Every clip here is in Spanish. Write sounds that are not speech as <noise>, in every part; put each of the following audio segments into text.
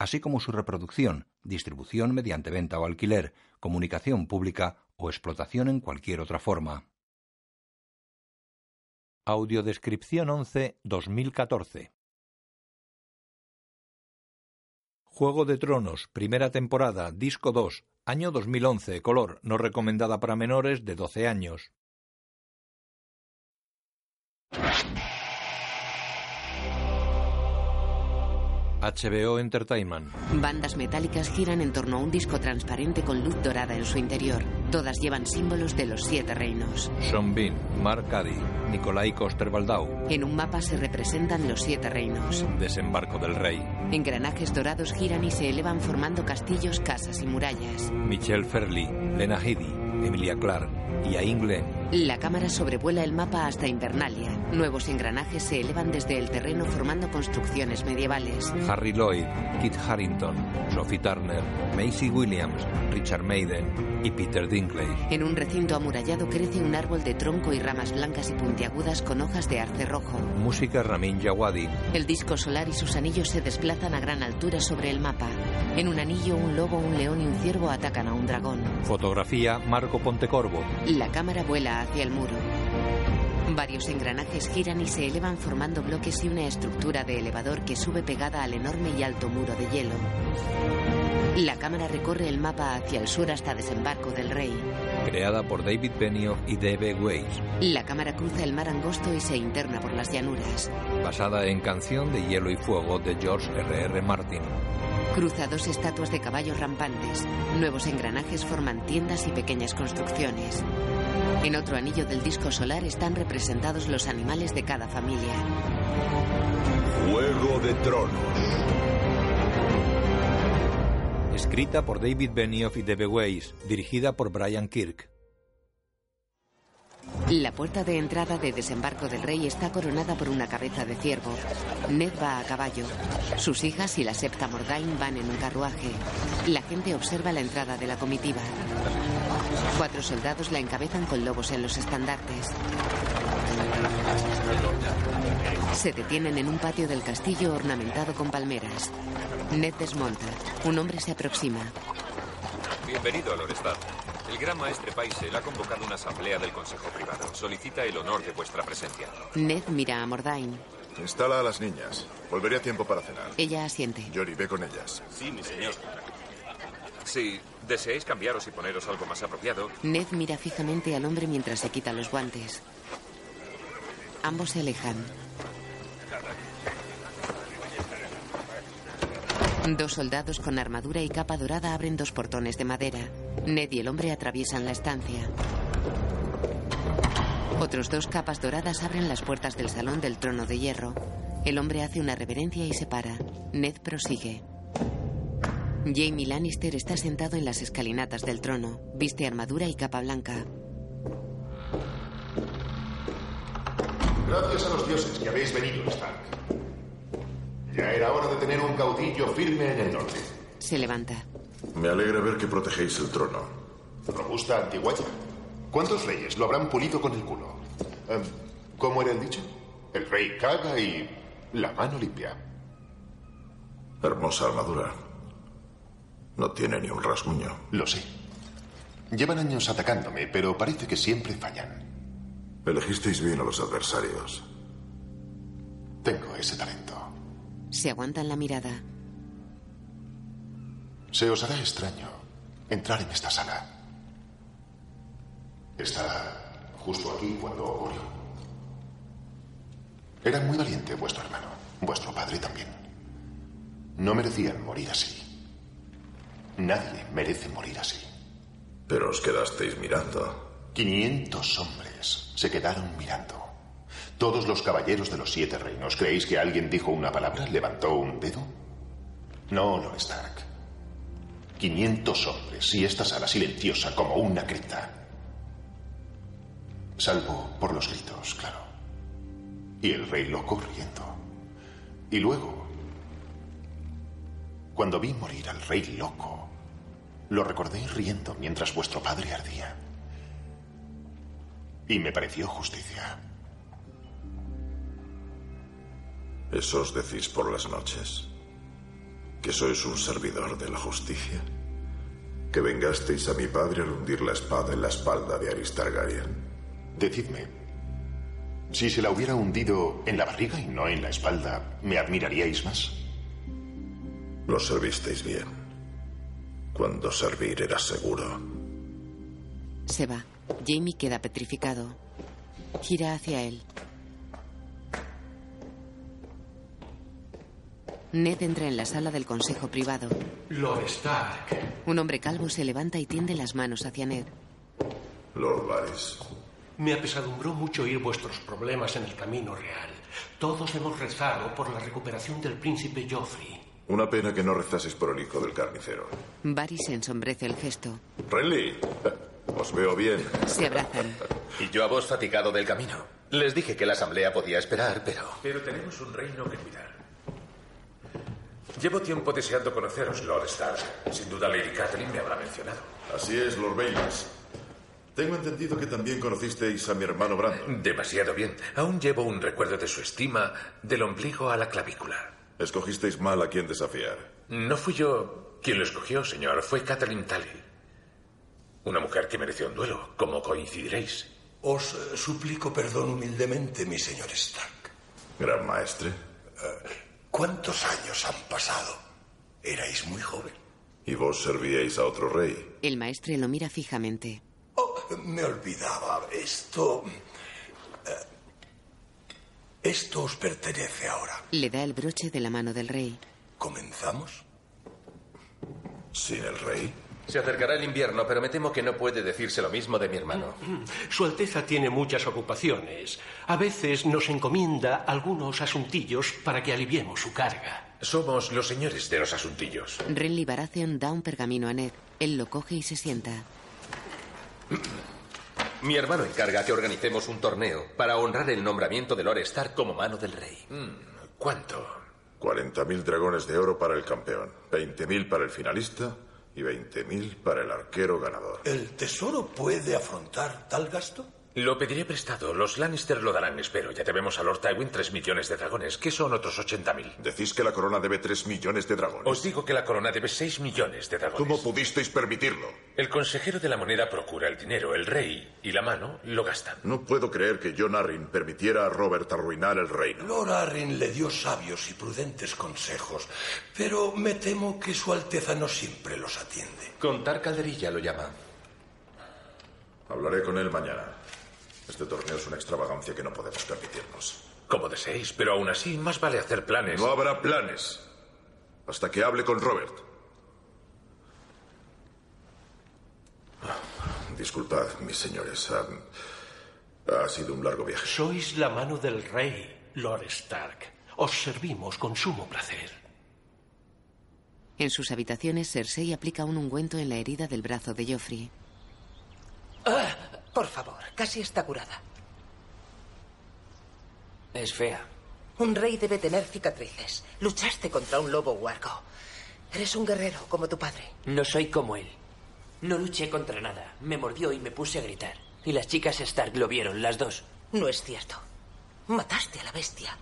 así como su reproducción, distribución mediante venta o alquiler, comunicación pública o explotación en cualquier otra forma. Audiodescripción 11 2014 Juego de Tronos, primera temporada, disco 2, año 2011, color, no recomendada para menores de 12 años. HBO Entertainment. Bandas metálicas giran en torno a un disco transparente con luz dorada en su interior. Todas llevan símbolos de los siete reinos. Sean Bean, Mark Caddy, Nikolai Coster-Waldau. En un mapa se representan los siete reinos. Desembarco del Rey. Engranajes dorados giran y se elevan formando castillos, casas y murallas. Michelle Ferli, Lena Headey, Emilia Clarke y Ain Glenn. La cámara sobrevuela el mapa hasta Invernalia. Nuevos engranajes se elevan desde el terreno formando construcciones medievales. Harry Lloyd, Kit Harrington, Sophie Turner, Macy Williams, Richard Maiden y Peter Dinklage. En un recinto amurallado crece un árbol de tronco y ramas blancas y puntiagudas con hojas de arce rojo. Música Ramin Djawadi. El disco solar y sus anillos se desplazan a gran altura sobre el mapa. En un anillo, un lobo, un león y un ciervo atacan a un dragón. Fotografía Marco Pontecorvo. La cámara vuela hacia el muro. Varios engranajes giran y se elevan formando bloques y una estructura de elevador que sube pegada al enorme y alto muro de hielo. La cámara recorre el mapa hacia el sur hasta desembarco del rey. Creada por David Benioff y D.B. Weiss. La cámara cruza el mar angosto y se interna por las llanuras. Basada en Canción de Hielo y Fuego de George R.R. Martin. Cruza dos estatuas de caballos rampantes. Nuevos engranajes forman tiendas y pequeñas construcciones. En otro anillo del disco solar están representados los animales de cada familia. Juego de Tronos. Escrita por David Benioff y D.B. Weiss, dirigida por Brian Kirk. La puerta de entrada de desembarco del rey está coronada por una cabeza de ciervo. Ned va a caballo. Sus hijas y la septa Morgaine van en un carruaje. La gente observa la entrada de la comitiva. Cuatro soldados la encabezan con lobos en los estandartes. Se detienen en un patio del castillo ornamentado con palmeras. Ned desmonta. Un hombre se aproxima. Bienvenido a Lorestad. El gran maestre Paisel ha convocado una asamblea del Consejo Privado. Solicita el honor de vuestra presencia. Ned mira a Mordain. Instala a las niñas. Volveré a tiempo para cenar. Ella asiente. Jory, ve con ellas. Sí, mi señor. Si deseáis cambiaros y poneros algo más apropiado. Ned mira fijamente al hombre mientras se quita los guantes. Ambos se alejan. Dos soldados con armadura y capa dorada abren dos portones de madera. Ned y el hombre atraviesan la estancia. Otros dos capas doradas abren las puertas del salón del trono de hierro. El hombre hace una reverencia y se para. Ned prosigue. Jamie Lannister está sentado en las escalinatas del trono. Viste armadura y capa blanca. Gracias a los dioses que habéis venido, Stark. Ya era hora de tener un caudillo firme en el norte. Se levanta. Me alegra ver que protegéis el trono. Robusta antiguaya. ¿Cuántos reyes lo habrán pulido con el culo? Em, ¿Cómo era el dicho? El rey caga y la mano limpia. Hermosa armadura. No tiene ni un rasguño. Lo sé. Llevan años atacándome, pero parece que siempre fallan. Elegisteis bien a los adversarios. Tengo ese talento. Se aguantan la mirada. Se os hará extraño entrar en esta sala. Está justo aquí cuando ocurrió. Era muy valiente vuestro hermano, vuestro padre también. No merecían morir así. Nadie merece morir así. Pero os quedasteis mirando. 500 hombres se quedaron mirando. Todos los caballeros de los siete reinos. ¿Creéis que alguien dijo una palabra? ¿Levantó un dedo? No, Lord Stark. 500 hombres y esta sala silenciosa como una cripta. Salvo por los gritos, claro. Y el rey loco riendo. Y luego, cuando vi morir al rey loco, lo recordé riendo mientras vuestro padre ardía. Y me pareció justicia. ¿Eso os decís por las noches? ¿Que sois un servidor de la justicia? ¿Que vengasteis a mi padre al hundir la espada en la espalda de Aristargarien? Decidme, si se la hubiera hundido en la barriga y no en la espalda, ¿me admiraríais más? Lo servisteis bien. Cuando servir era seguro. Se va. Jamie queda petrificado. Gira hacia él. Ned entra en la sala del consejo privado. Lord Stark. Un hombre calvo se levanta y tiende las manos hacia Ned. Lord Varys. Me apesadumbró mucho oír vuestros problemas en el camino real. Todos hemos rezado por la recuperación del príncipe Joffrey. Una pena que no rezaseis por el hijo del carnicero. Varys ensombrece el gesto. Renly, os veo bien. Se abrazan. Y yo a vos fatigado del camino. Les dije que la asamblea podía esperar, pero... Pero tenemos un reino que cuidar. Llevo tiempo deseando conoceros, Lord Stark. Sin duda Lady Catherine me habrá mencionado. Así es, Lord Baines. Tengo entendido que también conocisteis a mi hermano Brandon. Demasiado bien. Aún llevo un recuerdo de su estima del ombligo a la clavícula. Escogisteis mal a quien desafiar. No fui yo quien lo escogió, señor. Fue Catherine Tully. Una mujer que mereció un duelo, como coincidiréis. Os eh, suplico perdón humildemente, mi señor Stark. Gran maestre. ¿Cuántos años han pasado? Erais muy joven. Y vos servíais a otro rey. El maestre lo mira fijamente. Oh, me olvidaba. Esto... eh, Esto os pertenece ahora. Le da el broche de la mano del rey. ¿Comenzamos? ¿Sin el rey? Se acercará el invierno, pero me temo que no puede decirse lo mismo de mi hermano. <clears throat> Su Alteza tiene muchas ocupaciones. A veces nos encomienda algunos asuntillos para que aliviemos su carga. Somos los señores de los asuntillos. Renly Baratheon da un pergamino a Ned. Él lo coge y se sienta. <clears throat> Mi hermano encarga que organicemos un torneo para honrar el nombramiento de Lord Stark como mano del rey. ¿Cuánto? 40.000 dragones de oro para el campeón, 20.000 para el finalista y 20.000 para el arquero ganador. ¿El tesoro puede afrontar tal gasto? Lo pediré prestado. Los Lannister lo darán, espero. Ya debemos a Lord Tywin 3 millones de dragones, que son otros 80.000. Decís que la corona debe 3 millones de dragones. Os digo que la corona debe 6 millones de dragones. ¿Cómo pudisteis permitirlo? El consejero de la moneda procura el dinero, el rey y la mano lo gastan. No puedo creer que John Arryn permitiera a Robert arruinar el reino. Lord Arryn le dio sabios y prudentes consejos, pero me temo que Su Alteza no siempre los atiende. Contar calderilla lo llama. Hablaré con él mañana. Este torneo es una extravagancia que no podemos permitirnos. Como deseéis, pero aún así más vale hacer planes. No habrá planes hasta que hable con Robert. Disculpad, mis señores. Ha, ha sido un largo viaje. Sois la mano del rey, Lord Stark. Os servimos con sumo placer. En sus habitaciones, Cersei aplica un ungüento en la herida del brazo de Joffrey. Ah, por favor, casi está curada. Es fea. Un rey debe tener cicatrices. Luchaste contra un lobo huargo. Eres un guerrero como tu padre. No soy como él. No luché contra nada. Me mordió y me puse a gritar. Y las chicas Stark lo vieron, las dos. No es cierto. Mataste a la bestia.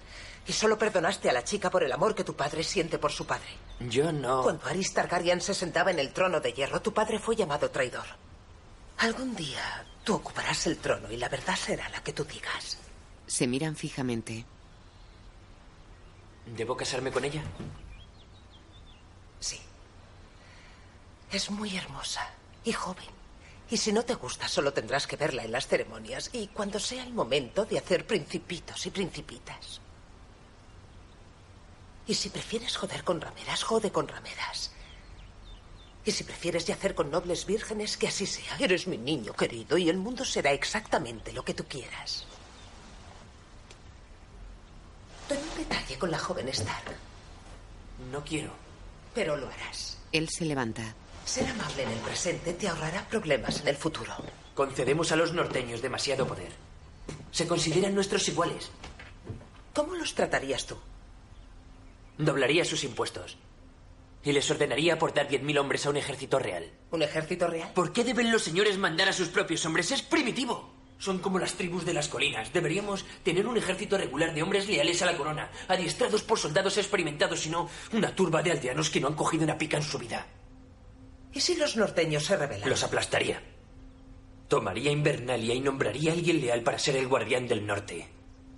Y solo perdonaste a la chica por el amor que tu padre siente por su padre. Yo no. Cuando Aris Targaryen se sentaba en el trono de hierro, tu padre fue llamado traidor. Algún día tú ocuparás el trono y la verdad será la que tú digas. Se miran fijamente. ¿Debo casarme con ella? Sí. Es muy hermosa y joven. Y si no te gusta, solo tendrás que verla en las ceremonias y cuando sea el momento de hacer principitos y principitas. Y si prefieres joder con rameras, jode con rameras. Y si prefieres yacer con nobles vírgenes, que así sea. Eres mi niño querido y el mundo será exactamente lo que tú quieras. Ten un detalle con la joven Stark. No quiero. Pero lo harás. Él se levanta. Ser amable en el presente te ahorrará problemas en el futuro. Concedemos a los norteños demasiado poder. Se consideran nuestros iguales. ¿Cómo los tratarías tú? Doblaría sus impuestos. Y les ordenaría aportar 10.000 hombres a un ejército real. ¿Un ejército real? ¿Por qué deben los señores mandar a sus propios hombres? Es primitivo. Son como las tribus de las colinas. Deberíamos tener un ejército regular de hombres leales a la corona, adiestrados por soldados experimentados y no una turba de aldeanos que no han cogido una pica en su vida. ¿Y si los norteños se rebelan? Los aplastaría. Tomaría Invernalia y nombraría a alguien leal para ser el guardián del norte.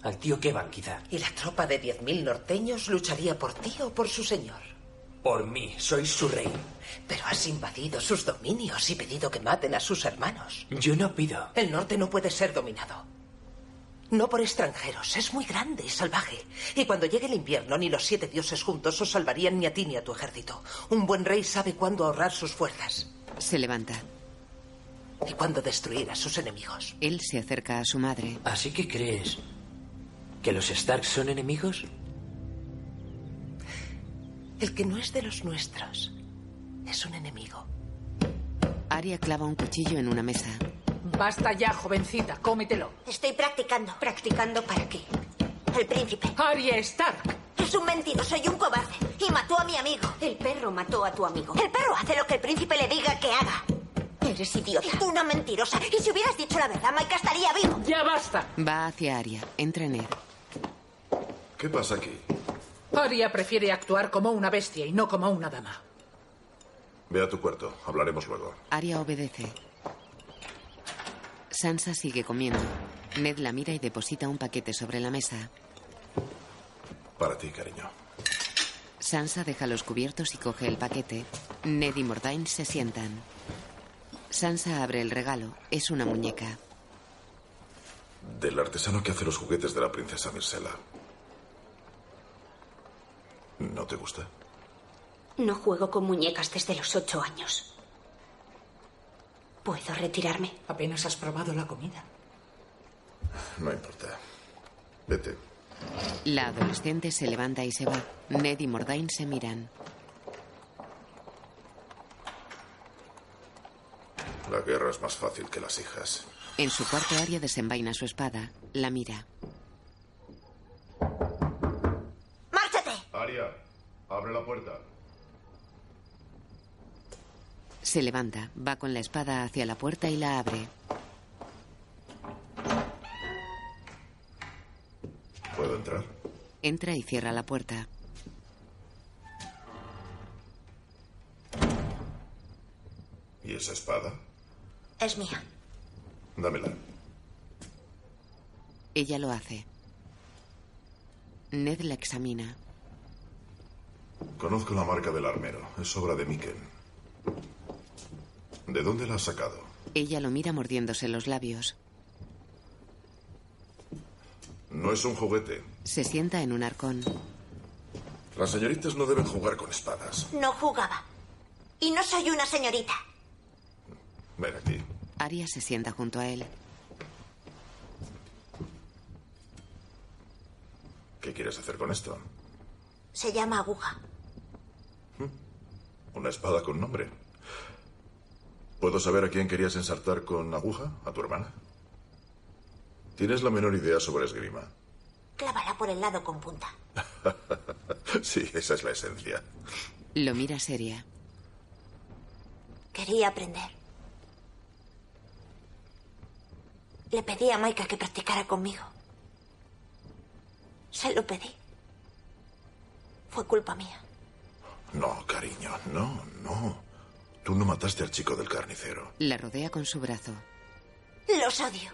Al tío Kevan, quizá. ¿Y la tropa de 10.000 norteños lucharía por ti o por su señor? Por mí, soy su rey. Pero has invadido sus dominios y pedido que maten a sus hermanos. Yo no pido. El norte no puede ser dominado. No por extranjeros, es muy grande y salvaje. Y cuando llegue el invierno, ni los siete dioses juntos os salvarían ni a ti ni a tu ejército. Un buen rey sabe cuándo ahorrar sus fuerzas. Se levanta. Y cuándo destruir a sus enemigos. Él se acerca a su madre. ¿Así que crees que los Stark son enemigos? El que no es de los nuestros es un enemigo. Arya clava un cuchillo en una mesa. Basta ya, jovencita, cómetelo. Estoy practicando. ¿Practicando para qué? El príncipe. Arya Stark. Es un mentiroso y un cobarde. Y mató a mi amigo. El perro mató a tu amigo. El perro hace lo que el príncipe le diga que haga. Eres idiota. Una mentirosa. Y si hubieras dicho la verdad, Mike estaría vivo. Ya basta. Va hacia Arya. Entra en él. ¿Qué pasa aquí? Arya prefiere actuar como una bestia y no como una dama. Ve a tu cuarto. Hablaremos luego. Arya obedece. Sansa sigue comiendo. Ned la mira y deposita un paquete sobre la mesa. Para ti, cariño. Sansa deja los cubiertos y coge el paquete. Ned y Mordain se sientan. Sansa abre el regalo. Es una muñeca. Del artesano que hace los juguetes de la princesa Mircela. ¿No te gusta? No juego con muñecas desde los ocho años. ¿Puedo retirarme? Apenas has probado la comida. No importa. Vete. La adolescente se levanta y se va. Ned y Mordain se miran. La guerra es más fácil que las hijas. En su cuarto, Arya desenvaina su espada. La mira. Abre la puerta. Se levanta, va con la espada hacia la puerta y la abre. ¿Puedo entrar? Entra y cierra la puerta. ¿Y esa espada? Es mía. Dámela. Ella lo hace. Ned la examina. Conozco la marca del armero. Es obra de Miken. ¿De dónde la has sacado? Ella lo mira mordiéndose los labios. No es un juguete. Se sienta en un arcón. Las señoritas no deben jugar con espadas. No jugaba. Y no soy una señorita. Ven aquí. Arya se sienta junto a él. ¿Qué quieres hacer con esto? Se llama aguja. Una espada con nombre. ¿Puedo saber a quién querías ensartar con aguja? ¿A tu hermana? ¿Tienes la menor idea sobre esgrima? Clávala por el lado con punta. <laughs> sí, esa es la esencia. Lo mira seria. Quería aprender. Le pedí a Maika que practicara conmigo. Se lo pedí. Fue culpa mía. No, cariño, no, no. Tú no mataste al chico del carnicero. La rodea con su brazo. Los odio.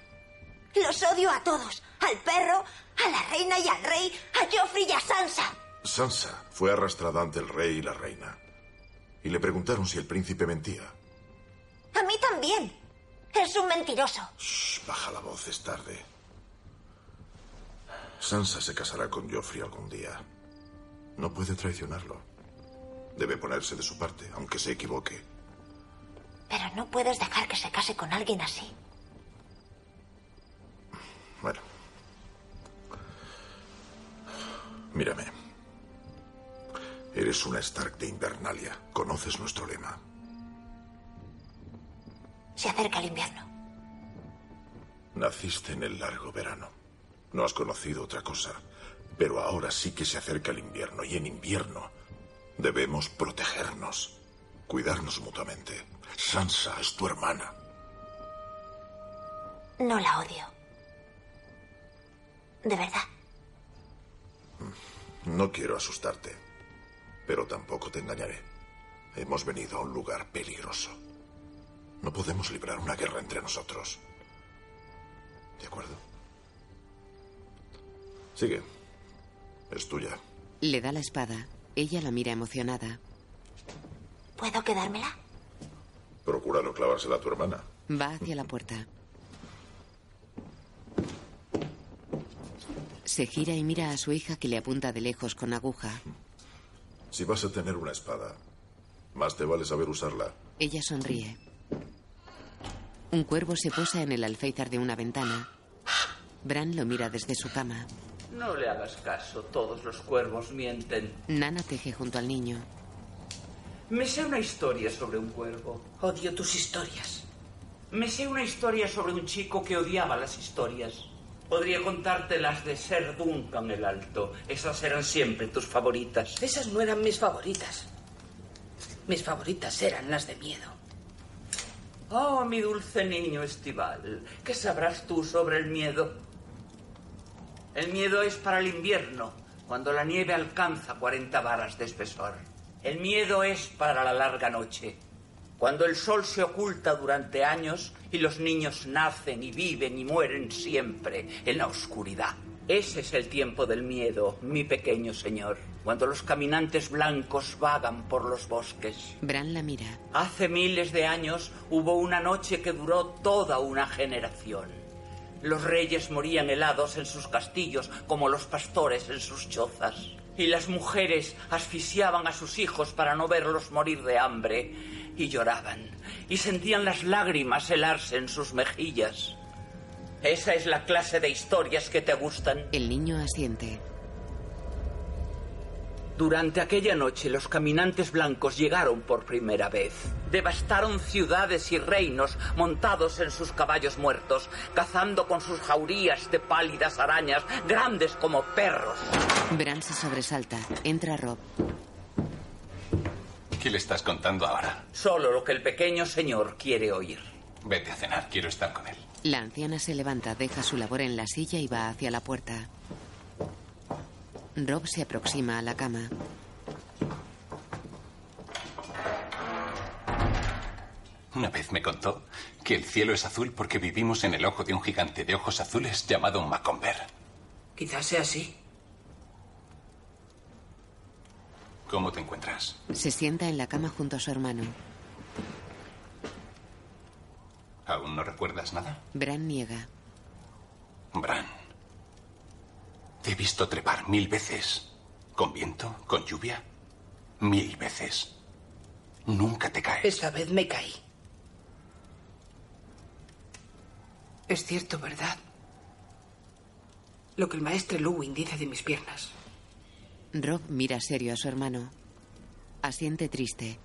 Los odio a todos. Al perro, a la reina y al rey, a Joffrey y a Sansa. Sansa fue arrastrada ante el rey y la reina. Y le preguntaron si el príncipe mentía. A mí también. Es un mentiroso. Shh, baja la voz, es tarde. Sansa se casará con Joffrey algún día. No puede traicionarlo. Debe ponerse de su parte, aunque se equivoque. Pero no puedes dejar que se case con alguien así. Bueno. Mírame. Eres una Stark de Invernalia. Conoces nuestro lema. Se acerca el invierno. Naciste en el largo verano. No has conocido otra cosa. Pero ahora sí que se acerca el invierno y en invierno debemos protegernos, cuidarnos mutuamente. Sansa es tu hermana. No la odio. De verdad. No quiero asustarte, pero tampoco te engañaré. Hemos venido a un lugar peligroso. No podemos librar una guerra entre nosotros. ¿De acuerdo? Sigue. Es tuya. Le da la espada. Ella la mira emocionada. ¿Puedo quedármela? Procura no clavársela a tu hermana. Va hacia la puerta. Se gira y mira a su hija que le apunta de lejos con aguja. Si vas a tener una espada, más te vale saber usarla. Ella sonríe. Un cuervo se posa en el alféizar de una ventana. Bran lo mira desde su cama. No le hagas caso, todos los cuervos mienten. Nana teje junto al niño. Me sé una historia sobre un cuervo. Odio tus historias. Me sé una historia sobre un chico que odiaba las historias. Podría contarte las de Ser Duncan el Alto. Esas eran siempre tus favoritas. Esas no eran mis favoritas. Mis favoritas eran las de miedo. Oh, mi dulce niño estival, ¿qué sabrás tú sobre el miedo? El miedo es para el invierno, cuando la nieve alcanza 40 varas de espesor. El miedo es para la larga noche, cuando el sol se oculta durante años y los niños nacen y viven y mueren siempre en la oscuridad. Ese es el tiempo del miedo, mi pequeño señor, cuando los caminantes blancos vagan por los bosques. Bran la mira. Hace miles de años hubo una noche que duró toda una generación. Los reyes morían helados en sus castillos como los pastores en sus chozas. Y las mujeres asfixiaban a sus hijos para no verlos morir de hambre. Y lloraban. Y sentían las lágrimas helarse en sus mejillas. Esa es la clase de historias que te gustan. El niño asiente. Durante aquella noche los caminantes blancos llegaron por primera vez. Devastaron ciudades y reinos montados en sus caballos muertos, cazando con sus jaurías de pálidas arañas grandes como perros. Bran se sobresalta. Entra Rob. ¿Qué le estás contando ahora? Solo lo que el pequeño señor quiere oír. Vete a cenar, quiero estar con él. La anciana se levanta, deja su labor en la silla y va hacia la puerta. Rob se aproxima a la cama. Una vez me contó que el cielo es azul porque vivimos en el ojo de un gigante de ojos azules llamado Macomber. Quizás sea así. ¿Cómo te encuentras? Se sienta en la cama junto a su hermano. ¿Aún no recuerdas nada? Bran niega. Bran. Te he visto trepar mil veces. Con viento, con lluvia. Mil veces. Nunca te caes. Esta vez me caí. Es cierto, ¿verdad? Lo que el maestre Lewin dice de mis piernas. Rob mira serio a su hermano. Asiente triste.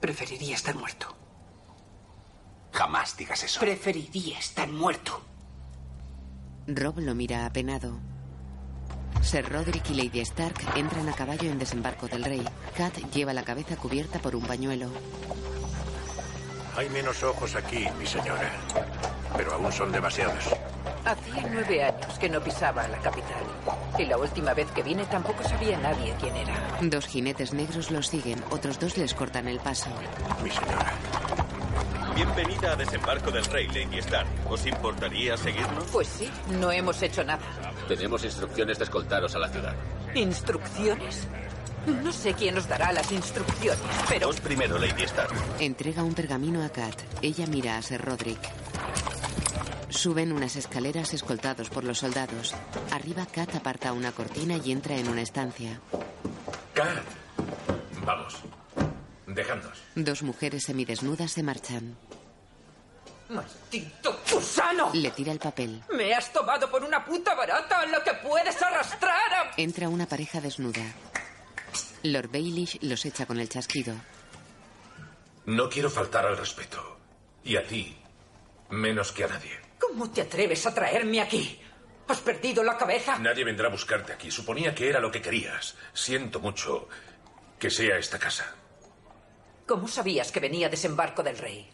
Preferiría estar muerto. Jamás digas eso. Preferiría estar muerto. Rob lo mira apenado. Sir Roderick y Lady Stark entran a caballo en desembarco del rey. Kat lleva la cabeza cubierta por un pañuelo. Hay menos ojos aquí, mi señora. Pero aún son demasiados. Hacía nueve años que no pisaba la capital. Y la última vez que vine tampoco sabía nadie quién era. Dos jinetes negros los siguen, otros dos les cortan el paso. Mi señora. Bienvenida a Desembarco del Rey, Lady Stark. ¿Os importaría seguirnos? Pues sí, no hemos hecho nada. Tenemos instrucciones de escoltaros a la ciudad. ¿Instrucciones? No sé quién os dará las instrucciones, pero... Vos primero, Lady Stark. Entrega un pergamino a Kat. Ella mira a Sir Roderick. Suben unas escaleras escoltados por los soldados. Arriba, Kat aparta una cortina y entra en una estancia. Kat. Vamos. Dejadnos. Dos mujeres semidesnudas se marchan. ¡Maldito gusano! Le tira el papel. Me has tomado por una puta barata en lo que puedes arrastrar a... Entra una pareja desnuda. Lord Baelish los echa con el chasquido. No quiero faltar al respeto. Y a ti, menos que a nadie. ¿Cómo te atreves a traerme aquí? ¿Has perdido la cabeza? Nadie vendrá a buscarte aquí. Suponía que era lo que querías. Siento mucho que sea esta casa. ¿Cómo sabías que venía desembarco del rey?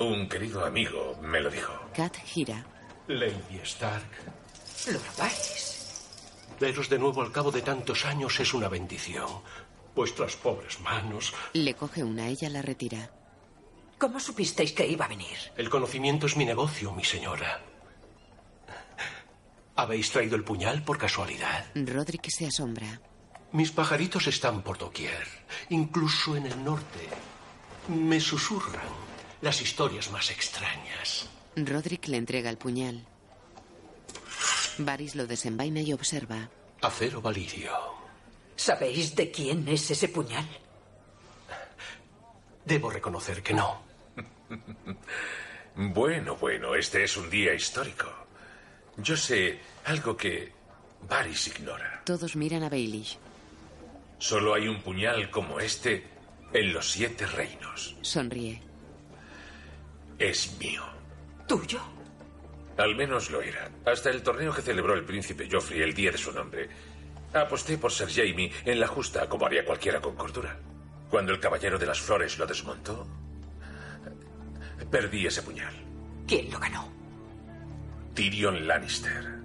Un querido amigo me lo dijo. Kat gira. Lady Stark. Lo vais. Veros de nuevo al cabo de tantos años es una bendición. Vuestras pobres manos. Le coge una, ella la retira. ¿Cómo supisteis que iba a venir? El conocimiento es mi negocio, mi señora. ¿Habéis traído el puñal por casualidad? Roderick se asombra. Mis pajaritos están por doquier, incluso en el norte. Me susurran las historias más extrañas. Roderick le entrega el puñal. Varys lo desenvaina y observa. Acero valirio. ¿Sabéis de quién es ese puñal? Debo reconocer que no. <laughs> Bueno, bueno, este es un día histórico. Yo sé algo que Varys ignora. Todos miran a Baelish. Solo hay un puñal como este en los siete reinos. Sonríe. Es mío. ¿Tuyo? Al menos lo era. Hasta el torneo que celebró el príncipe Joffrey el día de su nombre. Aposté por ser Jamie en la justa, como haría cualquiera con cordura. Cuando el caballero de las flores lo desmontó, perdí ese puñal. ¿Quién lo ganó? Tyrion Lannister.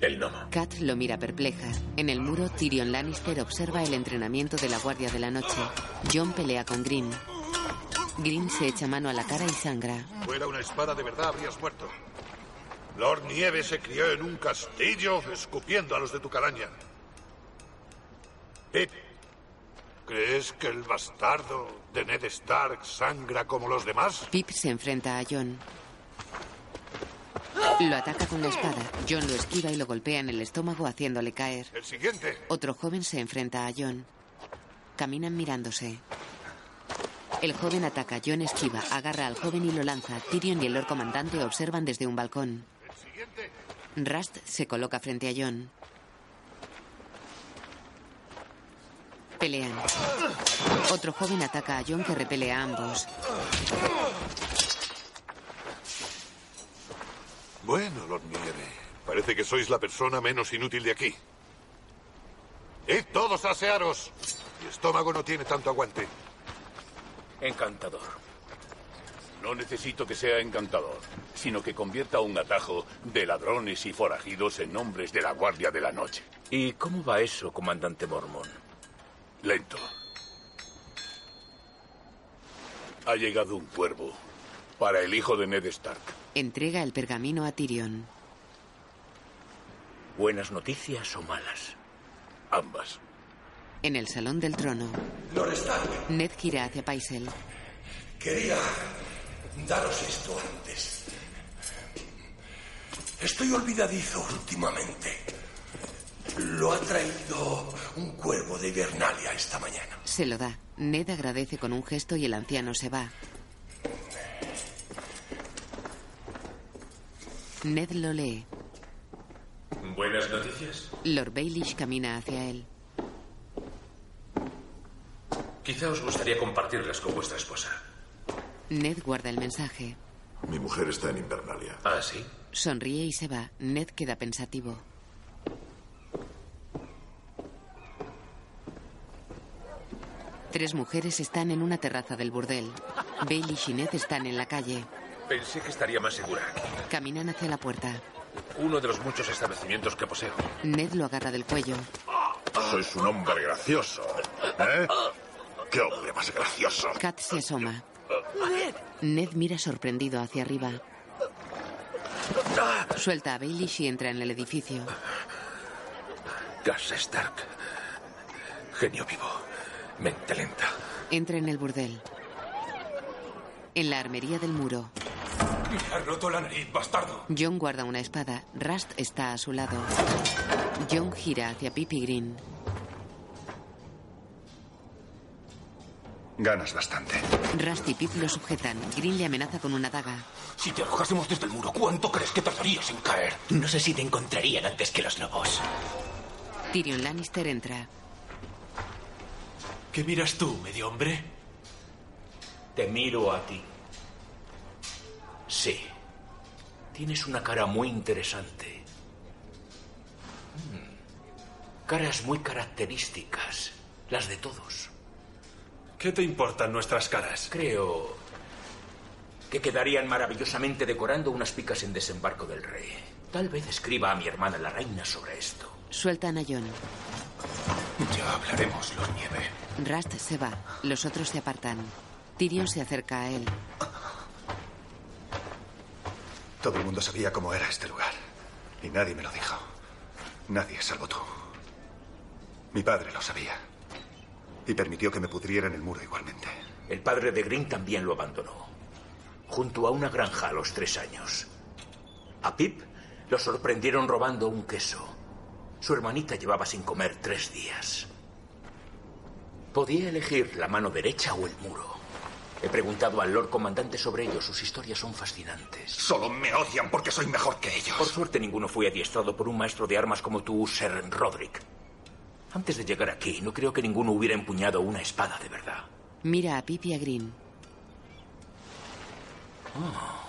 El gnomo. Kat lo mira perpleja. En el muro, Tyrion Lannister observa el entrenamiento de la Guardia de la Noche. John pelea con Green. Green se echa mano a la cara y sangra. Fuera una espada de verdad habrías muerto. Lord Nieve se crió en un castillo escupiendo a los de tu calaña. Pip, ¿crees que el bastardo de Ned Stark sangra como los demás? Pip se enfrenta a John. Lo ataca con la espada. John lo esquiva y lo golpea en el estómago haciéndole caer. El siguiente. Otro joven se enfrenta a John. Caminan mirándose. El joven ataca, John esquiva, agarra al joven y lo lanza. Tyrion y el Lord Comandante observan desde un balcón. Rust se coloca frente a John. Pelean. Otro joven ataca a John que repele a ambos. Bueno, Lord Nieve, parece que sois la persona menos inútil de aquí. ¡Id todos a asearos! Mi estómago no tiene tanto aguante. Encantador. No necesito que sea encantador, sino que convierta un atajo de ladrones y forajidos en hombres de la Guardia de la Noche. ¿Y cómo va eso, comandante Mormon? Lento. Ha llegado un cuervo para el hijo de Ned Stark. Entrega el pergamino a Tyrion. ¿Buenas noticias o malas? Ambas. En el salón del trono. Lord Stark, Ned gira hacia Paisel. quería daros esto antes. Estoy olvidadizo últimamente. Lo ha traído un cuervo de Hibernalia esta mañana. Se lo da. Ned agradece con un gesto y el anciano se va. Ned lo lee. ¿Buenas noticias? Lord Baelish camina hacia él. Quizá os gustaría compartirlas con vuestra esposa. Ned guarda el mensaje. Mi mujer está en Invernalia. ¿Ah, sí? Sonríe y se va. Ned queda pensativo. Tres mujeres están en una terraza del burdel. Baelish y Ned están en la calle. Pensé que estaría más segura aquí. Caminan hacia la puerta. Uno de los muchos establecimientos que poseo. Ned lo agarra del cuello. Sois un hombre gracioso. ¿Eh? ¡Qué hombre más gracioso! Kat se asoma. Ned mira sorprendido hacia arriba. Suelta a Baelish y entra en el edificio. Gas Stark. Genio vivo. Mente lenta. Entra en el burdel. En la armería del muro, Me has roto la nariz, bastardo. John guarda una espada. Rust está a su lado. John gira hacia Pippi Green. Ganas bastante. Rust y Pip lo sujetan. Green le amenaza con una daga. Si te arrojásemos desde el muro, ¿cuánto crees que tardarías en caer? No sé si te encontrarían antes que los lobos. Tyrion Lannister entra. ¿Qué miras tú, medio hombre? Te miro a ti. Sí. Tienes una cara muy interesante. Mm. Caras muy características. Las de todos. ¿Qué te importan nuestras caras? Creo que quedarían maravillosamente decorando unas picas en desembarco del rey. Tal vez escriba a mi hermana la reina sobre esto. Sueltan a John. Ya hablaremos, Lord Nieve. Rast se va. Los otros se apartan. Tyrion se acerca a él. Todo el mundo sabía cómo era este lugar. Y nadie me lo dijo. Nadie, salvo tú. Mi padre lo sabía. Y permitió que me pudriera en el muro igualmente. El padre de Green también lo abandonó. Junto a una granja a los tres años. A Pip lo sorprendieron robando un queso. Su hermanita llevaba sin comer tres días. Podía elegir la mano derecha o el muro. He preguntado al Lord Comandante sobre ellos. Sus historias son fascinantes. Solo me odian porque soy mejor que ellos. Por suerte ninguno fue adiestrado por un maestro de armas como tú, Sir Roderick. Antes de llegar aquí, no creo que ninguno hubiera empuñado una espada de verdad. Mira a Pip y a Green. Oh.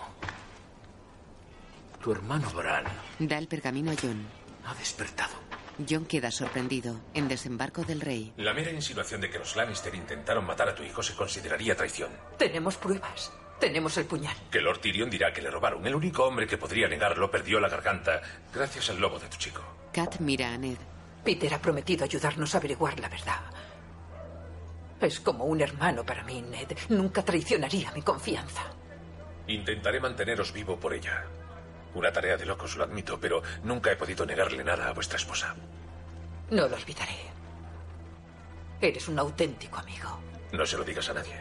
Tu hermano Bran Da el pergamino a John. ha despertado. John queda sorprendido. En desembarco del rey. La mera insinuación de que los Lannister intentaron matar a tu hijo se consideraría traición. Tenemos pruebas. Tenemos el puñal. Que Lord Tyrion dirá que le robaron. El único hombre que podría negarlo perdió la garganta gracias al lobo de tu chico. Kat mira a Ned. Peter ha prometido ayudarnos a averiguar la verdad. Es como un hermano para mí, Ned. Nunca traicionaría mi confianza. Intentaré manteneros vivo por ella. Una tarea de locos, lo admito, pero nunca he podido negarle nada a vuestra esposa. No lo olvidaré. Eres un auténtico amigo. No se lo digas a nadie.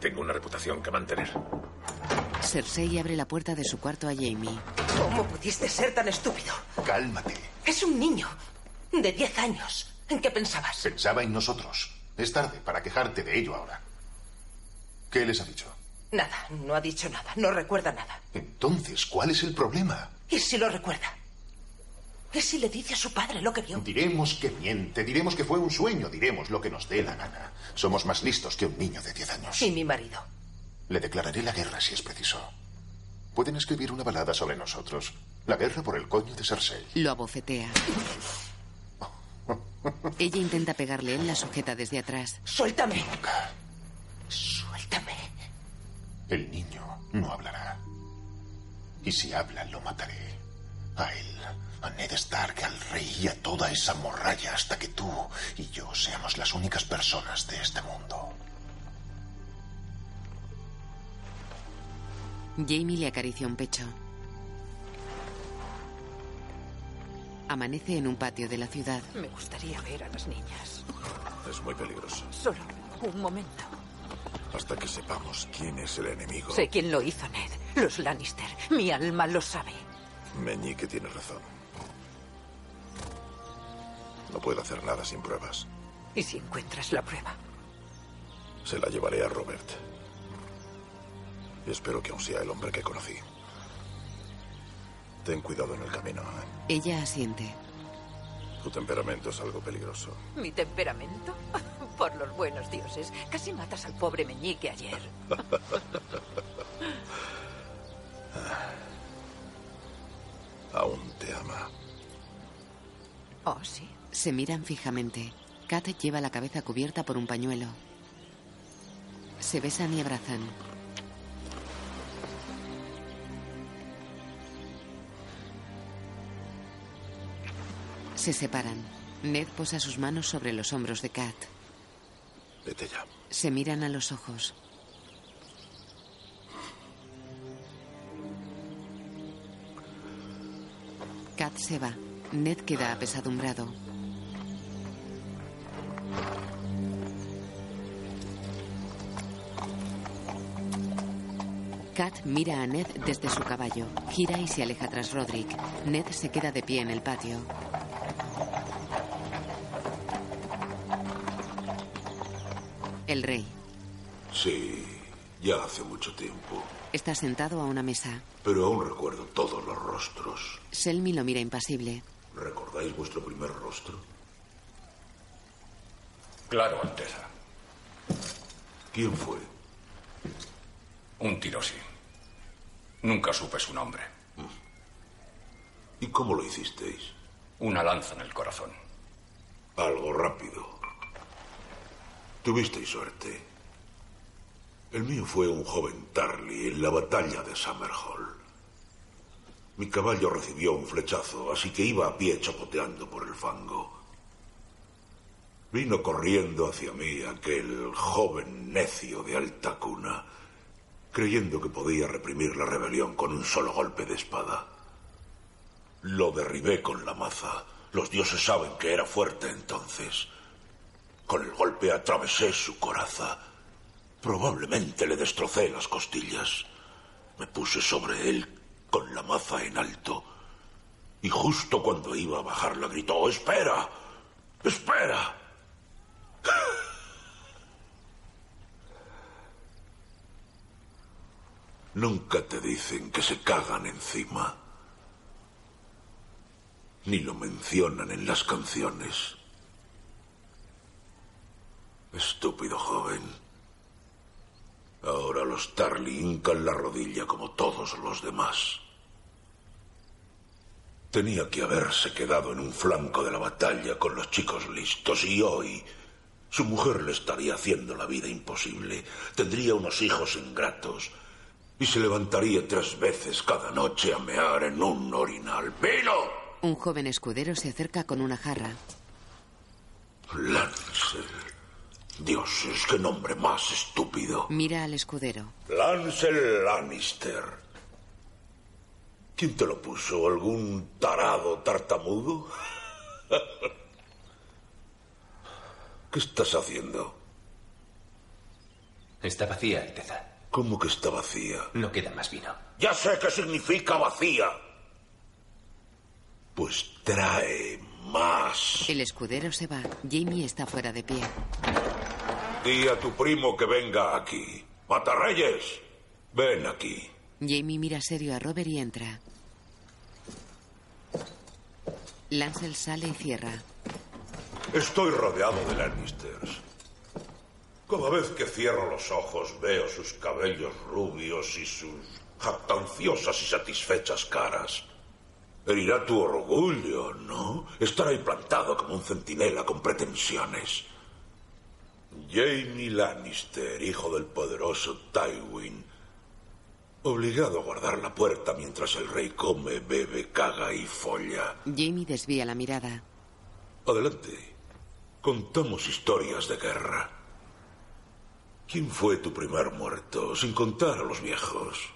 Tengo una reputación que mantener. Cersei abre la puerta de su cuarto a Jamie. ¿Cómo pudiste ser tan estúpido? Cálmate. Es un niño de 10 años. ¿En qué pensabas? Pensaba en nosotros. Es tarde para quejarte de ello ahora. ¿Qué les ha dicho? Nada, no ha dicho nada, no recuerda nada. Entonces, ¿cuál es el problema? ¿Y si lo recuerda? ¿Y si le dice a su padre lo que vio? Diremos que miente, diremos que fue un sueño, diremos lo que nos dé la gana. Somos más listos que un niño de 10 años. Y mi marido. Le declararé la guerra si es preciso. Pueden escribir una balada sobre nosotros. La guerra por el coño de Cersei. Lo abofetea. Ella intenta pegarle. Él la sujeta desde atrás. ¡Suéltame! ¡Suéltame! El niño no hablará. Y si habla, lo mataré. A él, a Ned Stark, al rey y a toda esa morralla hasta que tú y yo seamos las únicas personas de este mundo. Jamie le acaricia un pecho. Amanece en un patio de la ciudad. Me gustaría ver a las niñas. Es muy peligroso. Solo un momento. Hasta que sepamos quién es el enemigo. Sé quién lo hizo, Ned. Los Lannister. Mi alma lo sabe. Meñique tiene razón. No puedo hacer nada sin pruebas. ¿Y si encuentras la prueba? Se la llevaré a Robert. Y espero que aún sea el hombre que conocí. Ten cuidado en el camino. ¿eh? Ella asiente. Tu temperamento es algo peligroso. ¿Mi temperamento? <laughs> Por los buenos dioses. Casi matas al pobre meñique ayer. <laughs> Aún te ama. Oh, sí. Se miran fijamente. Kat lleva la cabeza cubierta por un pañuelo. Se besan y abrazan. Se separan. Ned posa sus manos sobre los hombros de Kat. Vete ya. Se miran a los ojos. Kat se va. Ned queda apesadumbrado. Kat mira a Ned desde su caballo. Gira y se aleja tras Roderick. Ned se queda de pie en el patio. El rey. Sí, ya hace mucho tiempo. Está sentado a una mesa. Pero aún recuerdo todos los rostros. Selmy lo mira impasible. ¿Recordáis vuestro primer rostro? Claro, Alteza. ¿Quién fue? Un tiro, sí. Nunca supe su nombre. ¿Y cómo lo hicisteis? Una lanza en el corazón. Algo rápido. Tuvisteis suerte. El mío fue un joven Tarly en la batalla de Summerhall. Mi caballo recibió un flechazo, así que iba a pie chapoteando por el fango. Vino corriendo hacia mí aquel joven necio de alta cuna, creyendo que podía reprimir la rebelión con un solo golpe de espada. Lo derribé con la maza. Los dioses saben que era fuerte entonces. Con el golpe atravesé su coraza. Probablemente le destrocé las costillas. Me puse sobre él con la maza en alto. Y justo cuando iba a bajarla gritó, ¡Espera! ¡Espera! Nunca te dicen que se cagan encima. Ni lo mencionan en las canciones. Estúpido joven. Ahora los Tarly hincan la rodilla como todos los demás. Tenía que haberse quedado en un flanco de la batalla con los chicos listos y hoy su mujer le estaría haciendo la vida imposible. Tendría unos hijos ingratos y se levantaría tres veces cada noche a mear en un orinal. ¡Vino! Un joven escudero se acerca con una jarra. Lancel. Dioses, qué nombre más estúpido. Mira al escudero. Lancel Lannister. ¿Quién te lo puso? ¿Algún tarado tartamudo? <laughs> ¿Qué estás haciendo? Está vacía, Alteza. ¿Cómo que está vacía? No queda más vino. Ya sé qué significa vacía. Pues trae más. El escudero se va. Jamie está fuera de pie. Di a tu primo que venga aquí. Matarreyes, ven aquí. Jamie mira serio a Robert y entra. Lancel sale y cierra. Estoy rodeado de Lannisters. Cada vez que cierro los ojos veo sus cabellos rubios y sus jactanciosas y satisfechas caras. Herirá tu orgullo, ¿no? Estar ahí plantado como un centinela con pretensiones. Jamie Lannister, hijo del poderoso Tywin, obligado a guardar la puerta mientras el rey come, bebe, caga y folla. Jamie desvía la mirada. Adelante. Contamos historias de guerra. ¿Quién fue tu primer muerto, sin contar a los viejos?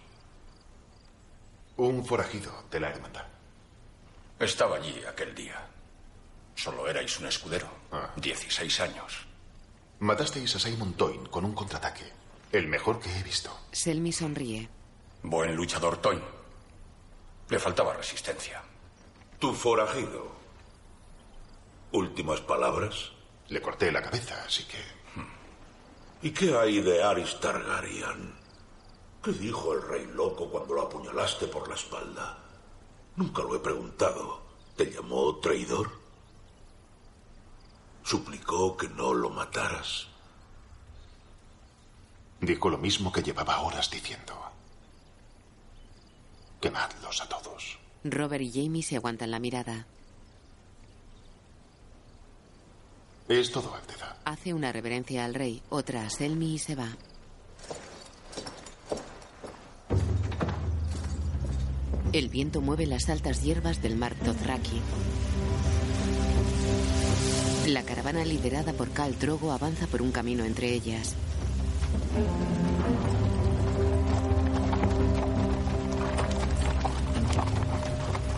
Un forajido de la hermandad. Estaba allí aquel día. Solo erais un escudero. Ah. 16 años. Matasteis a Simon Toyn con un contraataque. El mejor que he visto. Selmy sonríe. Buen luchador Toyn. Le faltaba resistencia. Tu forajido. ¿Últimas palabras? Le corté la cabeza, así que... ¿Y qué hay de Aris Targaryen? ¿Qué dijo el rey loco cuando lo apuñalaste por la espalda? Nunca lo he preguntado. ¿Te llamó traidor? ¿Suplicó que no lo mataras? Dijo lo mismo que llevaba horas diciendo. Quemadlos a todos. Robert y Jamie se aguantan la mirada. Es todo, Alteza. Hace una reverencia al rey, otra a Selmy y se va. El viento mueve las altas hierbas del mar Dothraki. La caravana liderada por Khal Drogo avanza por un camino entre ellas.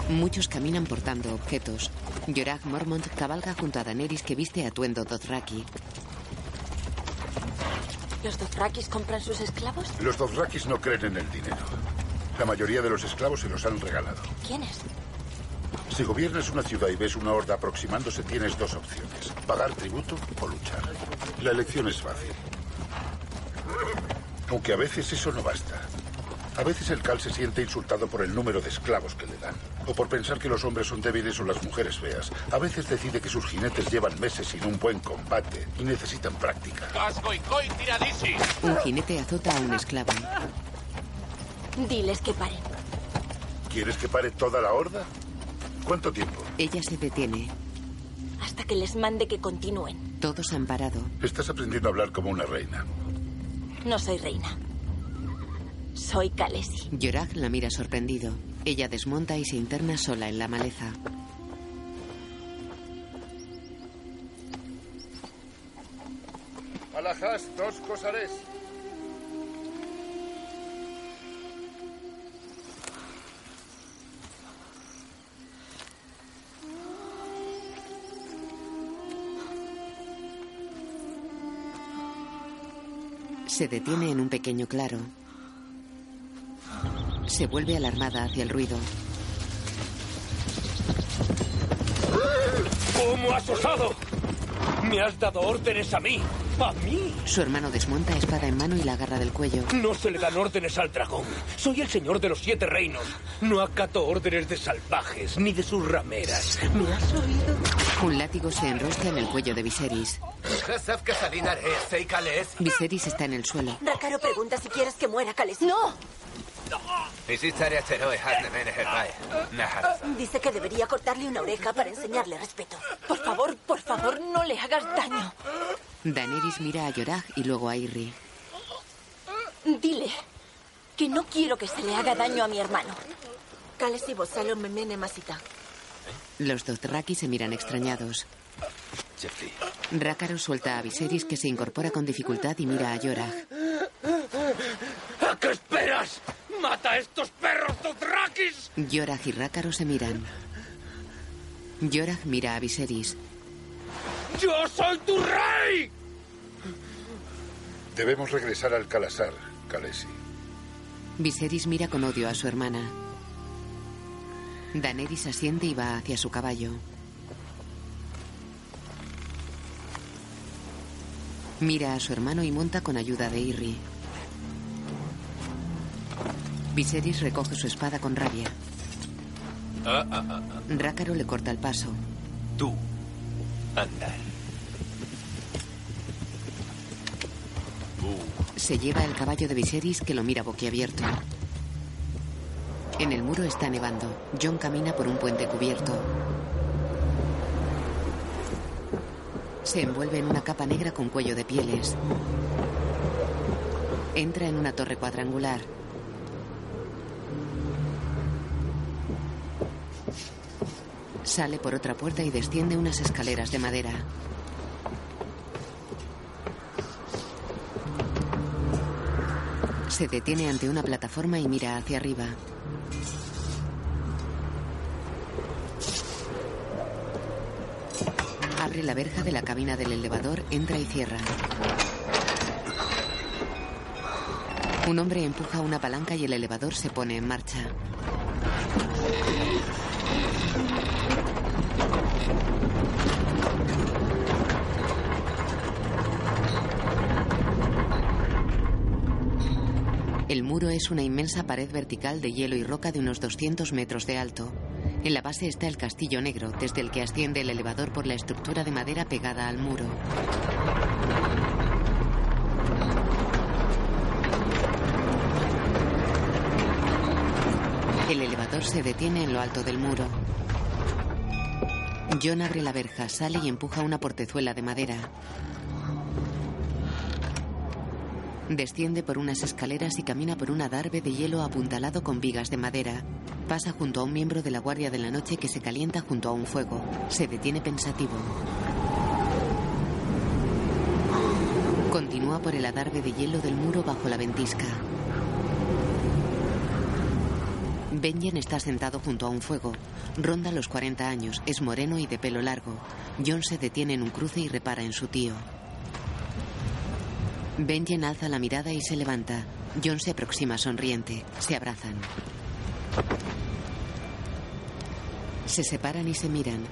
Muchos caminan portando objetos. Jorah Mormont cabalga junto a Daenerys que viste atuendo Dothraki. ¿Los Dothrakis compran sus esclavos? Los Dothrakis no creen en el dinero. La mayoría de los esclavos se los han regalado. ¿Quiénes? Si gobiernas una ciudad y ves una horda aproximándose, tienes dos opciones. Pagar tributo o luchar. La elección es fácil. Aunque a veces eso no basta. A veces el Cal se siente insultado por el número de esclavos que le dan, o por pensar que los hombres son débiles o las mujeres feas. A veces decide que sus jinetes llevan meses sin un buen combate y necesitan práctica. Un jinete azota a un esclavo. Diles que paren. ¿Quieres que pare toda la horda? ¿Cuánto tiempo? Ella se detiene. Hasta que les mande que continúen. Todos han parado. Estás aprendiendo a hablar como una reina. No soy reina. Soy Kalesi. Yorak la mira sorprendido. Ella desmonta y se interna sola en la maleza. Alajás, dos cosares. Se detiene en un pequeño claro. Se vuelve alarmada hacia el ruido. ¿Cómo has osado? Me has dado órdenes a mí. A mí. Su hermano desmonta espada en mano y la agarra del cuello. No se le dan órdenes al dragón. Soy el señor de los siete reinos. No acato órdenes de salvajes ni de sus rameras. ¿Me has oído? Un látigo se enrosca en el cuello de Viserys. Viserys está en el suelo. Rakaro pregunta si quieres que muera Kalesi. ¡No! Dice que debería cortarle una oreja para enseñarle respeto. Por favor, por favor, no le hagas daño. Daenerys mira a Yorah y luego a Irri. Dile que no quiero que se le haga daño a mi hermano. Memene Masita. Los Dothraki se miran extrañados. Rácaro suelta a Viserys que se incorpora con dificultad y mira a Yorah. ¿A qué esperas? ¡Mata a estos perros Dothrakis! Yorah y Rácaro se miran. Yorah mira a Viserys. ¡Yo soy tu rey! Debemos regresar al Calasar, Kalesi. Viserys mira con odio a su hermana. Daenerys asiente y va hacia su caballo. Mira a su hermano y monta con ayuda de Irri. Viserys recoge su espada con rabia. Ah, ah, ah, ah. Rácaro le corta el paso. Tú, anda. Se lleva el caballo de Viserys que lo mira boquiabierto. En el muro está nevando. John camina por un puente cubierto. Se envuelve en una capa negra con cuello de pieles. Entra en una torre cuadrangular. Sale por otra puerta y desciende unas escaleras de madera. Se detiene ante una plataforma y mira hacia arriba. La verja de la cabina del elevador, entra y cierra. Un hombre empuja una palanca y el elevador se pone en marcha. El muro es una inmensa pared vertical de hielo y roca de unos 200 metros de alto. En la base está el castillo negro, desde el que asciende el elevador por la estructura de madera pegada al muro. El elevador se detiene en lo alto del muro. John abre la verja, sale y empuja una portezuela de madera. Desciende por unas escaleras y camina por un adarve de hielo apuntalado con vigas de madera. Pasa junto a un miembro de la Guardia de la Noche que se calienta junto a un fuego. Se detiene pensativo. Continúa por el adarve de hielo del muro bajo la ventisca. Benjen está sentado junto a un fuego. Ronda los 40 años, es moreno y de pelo largo. John se detiene en un cruce y repara en su tío. Benjen alza la mirada y se levanta. John se aproxima sonriente. Se abrazan. Se separan y se miran.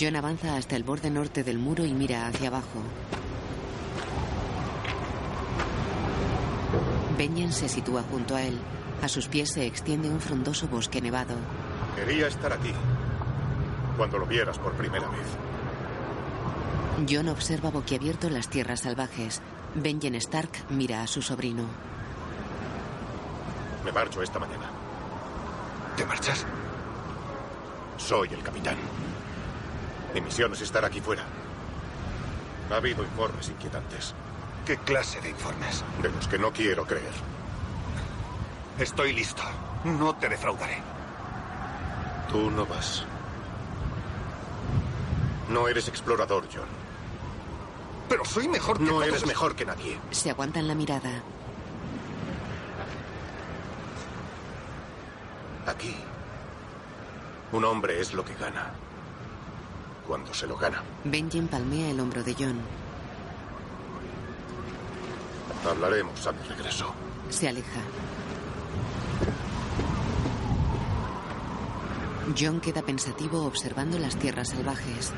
John avanza hasta el borde norte del muro y mira hacia abajo. Benjen se sitúa junto a él. A sus pies se extiende un frondoso bosque nevado. Quería estar aquí. Cuando lo vieras por primera vez. John observa boquiabierto las tierras salvajes. Benjen Stark mira a su sobrino. Me marcho esta mañana. ¿Te marchas? Soy el capitán. Mi misión es estar aquí fuera. Ha habido informes inquietantes. ¿Qué clase de informes? De los que no quiero creer. Estoy listo. No te defraudaré. Tú no vas. No eres explorador, John. Pero soy mejor que No todos. eres mejor que nadie. Se aguantan la mirada. Aquí. Un hombre es lo que gana. Cuando se lo gana. Benjen palmea el hombro de John. Hablaremos a mi regreso. Se aleja. John queda pensativo observando las tierras salvajes.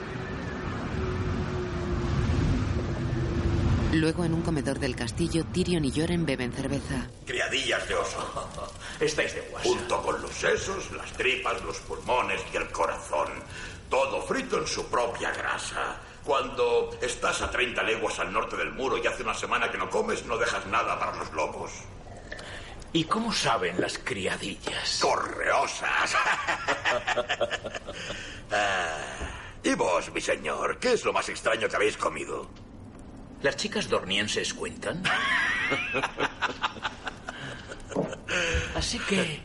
Luego, en un comedor del castillo, Tyrion y Joren beben cerveza. Criadillas de oso. <laughs> Estáis de guasa. Junto con los sesos, las tripas, los pulmones y el corazón. Todo frito en su propia grasa. Cuando estás a 30 leguas al norte del muro y hace una semana que no comes, no dejas nada para los lobos. ¿Y cómo saben las criadillas? ¡Correosas! <laughs> Ah, y vos, mi señor, ¿qué es lo más extraño que habéis comido? ¿Las chicas dornienses cuentan? <laughs> Así que...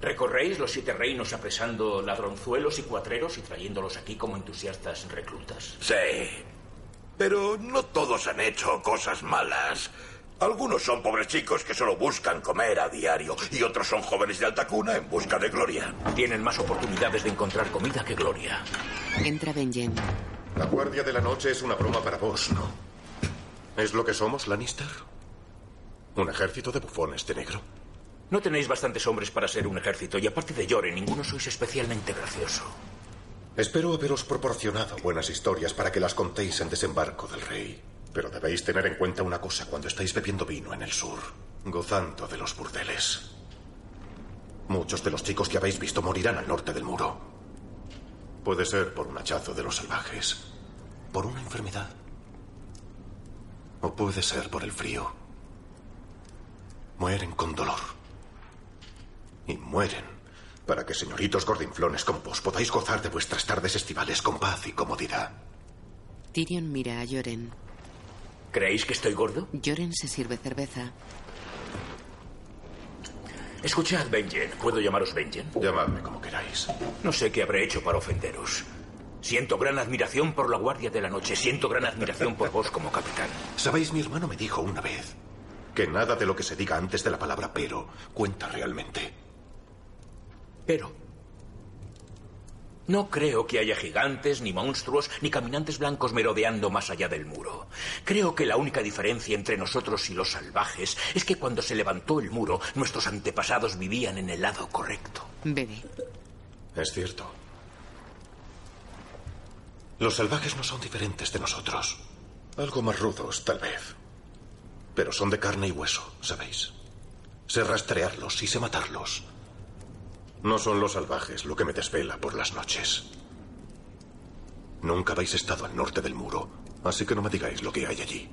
¿Recorréis los siete reinos apresando ladronzuelos y cuatreros y trayéndolos aquí como entusiastas reclutas? Sí. Pero no todos han hecho cosas malas. Algunos son pobres chicos que solo buscan comer a diario y otros son jóvenes de alta cuna en busca de gloria. Tienen más oportunidades de encontrar comida que gloria. Entra Benjen. La Guardia de la Noche es una broma para vos, ¿no? ¿Es lo que somos, Lannister? ¿Un ejército de bufones de negro? No tenéis bastantes hombres para ser un ejército y aparte de Llore, ninguno sois especialmente gracioso. Espero haberos proporcionado buenas historias para que las contéis en desembarco del rey. Pero debéis tener en cuenta una cosa cuando estáis bebiendo vino en el sur, gozando de los burdeles. Muchos de los chicos que habéis visto morirán al norte del muro. Puede ser por un hachazo de los salvajes, por una enfermedad, o puede ser por el frío. Mueren con dolor. Y mueren para que señoritos gordinflones como vos podáis gozar de vuestras tardes estivales con paz y comodidad. Tyrion mira a Joren. ¿Creéis que estoy gordo? Joren se sirve cerveza. Escuchad, Benjen. ¿Puedo llamaros Benjen? Llamadme como queráis. No sé qué habré hecho para ofenderos. Siento gran admiración por la Guardia de la Noche. Siento gran admiración por vos como capitán. Sabéis, mi hermano me dijo una vez que nada de lo que se diga antes de la palabra pero cuenta realmente. Pero no creo que haya gigantes, ni monstruos, ni caminantes blancos merodeando más allá del muro. Creo que la única diferencia entre nosotros y los salvajes es que cuando se levantó el muro, nuestros antepasados vivían en el lado correcto. Bebe. Es cierto. Los salvajes no son diferentes de nosotros. Algo más rudos, tal vez. Pero son de carne y hueso, ¿sabéis? Sé rastrearlos y sé matarlos. No son los salvajes lo que me desvela por las noches. Nunca habéis estado al norte del muro, así que no me digáis lo que hay allí.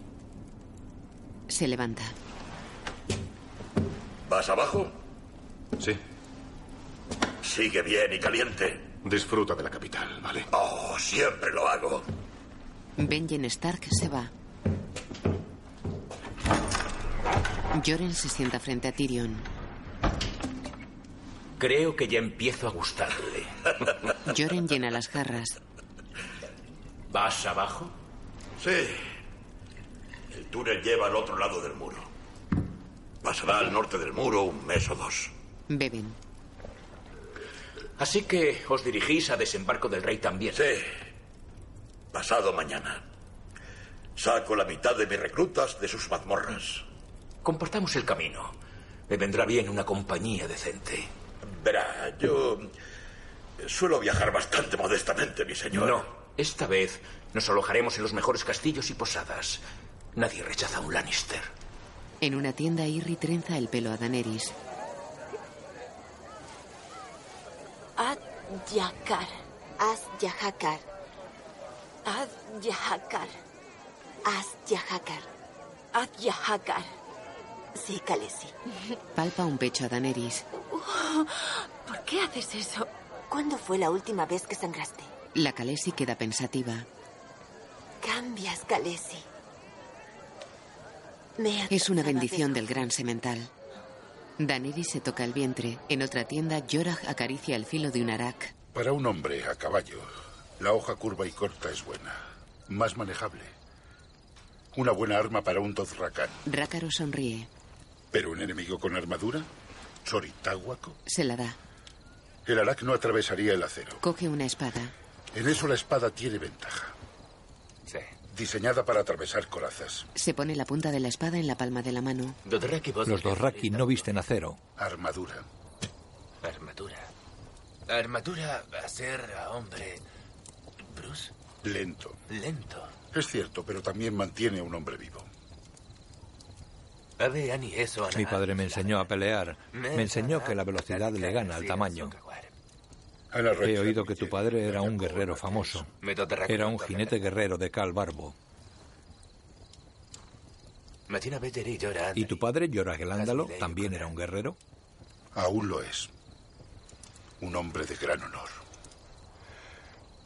Se levanta. ¿Vas abajo? Sí. Sigue bien y caliente. Disfruta de la capital, ¿vale? Oh, siempre lo hago. Benjen Stark se va. Joren se sienta frente a Tyrion. Creo que ya empiezo a gustarle. <laughs> Joren llena las jarras. ¿Vas abajo? Sí. El túnel lleva al otro lado del muro. Pasará al norte del muro un mes o dos. Beben. Así que os dirigís a desembarco del rey también. Sí. Pasado mañana. Saco la mitad de mis reclutas de sus mazmorras. Compartamos el camino. Me vendrá bien una compañía decente. Verá, yo suelo viajar bastante modestamente, mi señor. No, esta vez nos alojaremos en los mejores castillos y posadas. Nadie rechaza a un Lannister. En una tienda, Irri trenza el pelo a Daenerys. Ad Yakar. Az Yahakar. Ad Yahakar. Az Yahakar. Ad Yahakar. Sí, Khaleesi. Palpa un pecho a Daenerys. ¿Por qué haces eso? ¿Cuándo fue la última vez que sangraste? La Khaleesi queda pensativa. Cambias, Khaleesi. Me Es una bendición del gran semental. Daenerys se toca el vientre. En otra tienda, Jorah acaricia el filo de un arak. Para un hombre a caballo, la hoja curva y corta es buena. Más manejable. Una buena arma para un Dothraki. Rácaro sonríe. Pero un enemigo con armadura, Choritáhuaco. Se la da. El arak no atravesaría el acero. Coge una espada. En eso la espada tiene ventaja. Sí. Diseñada para atravesar corazas. Se pone la punta de la espada en la palma de la mano. Los Dothraki no visten acero. Armadura. Armadura. Armadura a ser a hombre. Bruce. Lento. Lento. Es cierto, pero también mantiene a un hombre vivo. Mi padre me enseñó a pelear. Me enseñó que la velocidad le gana al tamaño. He oído que tu padre era un guerrero famoso. Era un jinete guerrero de Cal Barbo. ¿Y tu padre, Jorah el Ándalo, también era un guerrero? Aún lo es. Un hombre de gran honor.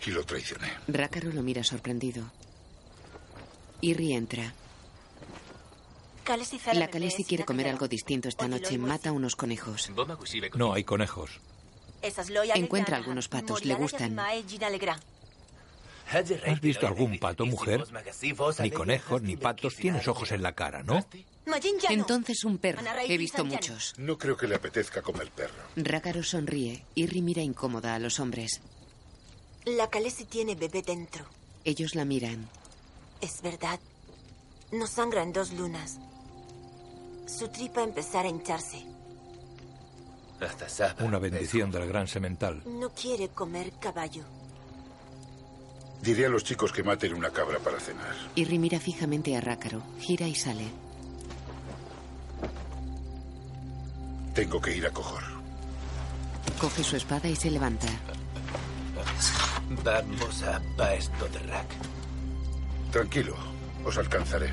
Y lo traicioné. Rácaro lo mira sorprendido. Irri entra. La Khaleesi quiere comer algo distinto esta noche. Mata unos conejos. No hay conejos. Encuentra algunos patos. Le gustan. ¿Has visto algún pato, mujer? Ni conejos, ni patos. Tienes ojos en la cara, ¿no? Entonces un perro. He visto muchos. No creo que le apetezca comer perro. Rácaro sonríe. Irri mira incómoda a los hombres. La Khaleesi tiene bebé dentro. Ellos la miran. Es verdad. No sangra en dos lunas. Su tripa empezará a hincharse. Una bendición del gran semental. No quiere comer caballo. Diré a los chicos que maten una cabra para cenar. Irri mira fijamente a Rácaro. Gira y sale. Tengo que ir a Cojor. Coge su espada y se levanta. Vamos a Paesto de Rack. Tranquilo, os alcanzaré.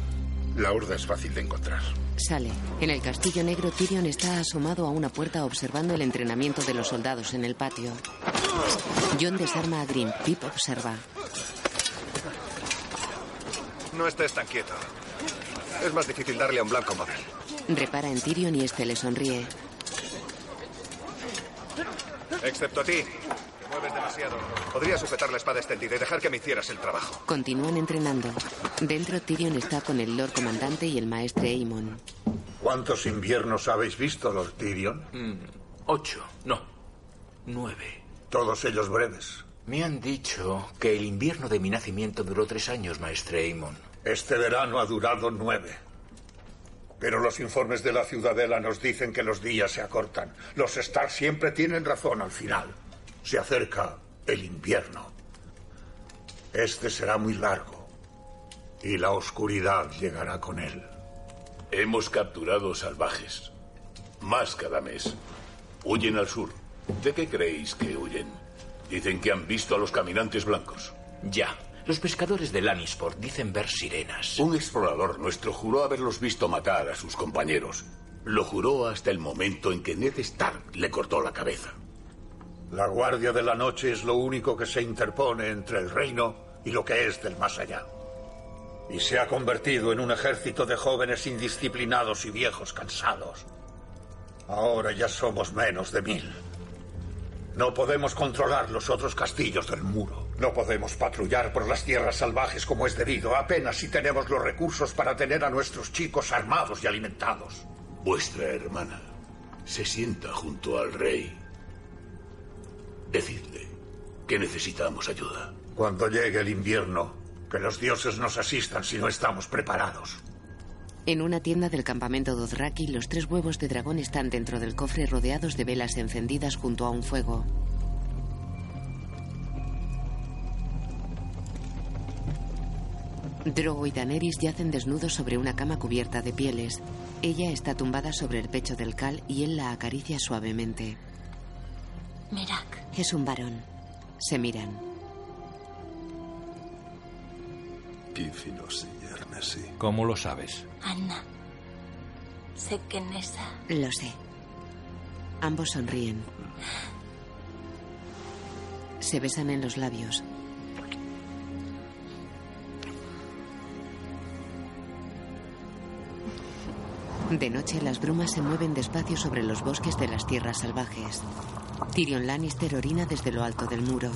La horda es fácil de encontrar. Sale. En el castillo negro, Tyrion está asomado a una puerta observando el entrenamiento de los soldados en el patio. John desarma a Grim. Pip observa. No estés tan quieto. Es más difícil darle a un blanco móvil. Repara en Tyrion y este le sonríe. Excepto a ti. Mueves demasiado. Podría sujetar la espada extendida y dejar que me hicieras el trabajo. Continúan entrenando. Dentro, Tyrion está con el Lord Comandante y el maestre Aemon. ¿Cuántos inviernos habéis visto, Lord Tyrion? Mm, ocho, no, nueve. Todos ellos breves. Me han dicho que el invierno de mi nacimiento duró tres años, maestre Aemon. Este verano ha durado nueve. Pero los informes de la ciudadela nos dicen que los días se acortan. Los Stark siempre tienen razón al final. Se acerca el invierno. Este será muy largo. Y la oscuridad llegará con él. Hemos capturado salvajes. Más cada mes. Huyen al sur. ¿De qué creéis que huyen? Dicen que han visto a los caminantes blancos. Ya. Los pescadores de Lannisport dicen ver sirenas. Un explorador nuestro juró haberlos visto matar a sus compañeros. Lo juró hasta el momento en que Ned Stark le cortó la cabeza. La Guardia de la Noche es lo único que se interpone entre el reino y lo que es del más allá. Y se ha convertido en un ejército de jóvenes indisciplinados y viejos cansados. Ahora ya somos menos de mil. No podemos controlar los otros castillos del muro. No podemos patrullar por las tierras salvajes como es debido, apenas si tenemos los recursos para tener a nuestros chicos armados y alimentados. Vuestra hermana se sienta junto al rey. Decidle que necesitamos ayuda. Cuando llegue el invierno, que los dioses nos asistan si no estamos preparados. En una tienda del campamento Dothraki, los tres huevos de dragón están dentro del cofre rodeados de velas encendidas junto a un fuego. Drogo y Daenerys yacen desnudos sobre una cama cubierta de pieles. Ella está tumbada sobre el pecho del Cal y él la acaricia suavemente. Merak. Es un varón. Se miran. Kífinos y Ernesi. ¿Cómo lo sabes? Anna. Sé que Nessa. Lo sé. Ambos sonríen. Se besan en los labios. De noche las brumas se mueven despacio sobre los bosques de las tierras salvajes. Tyrion Lannister orina desde lo alto del muro.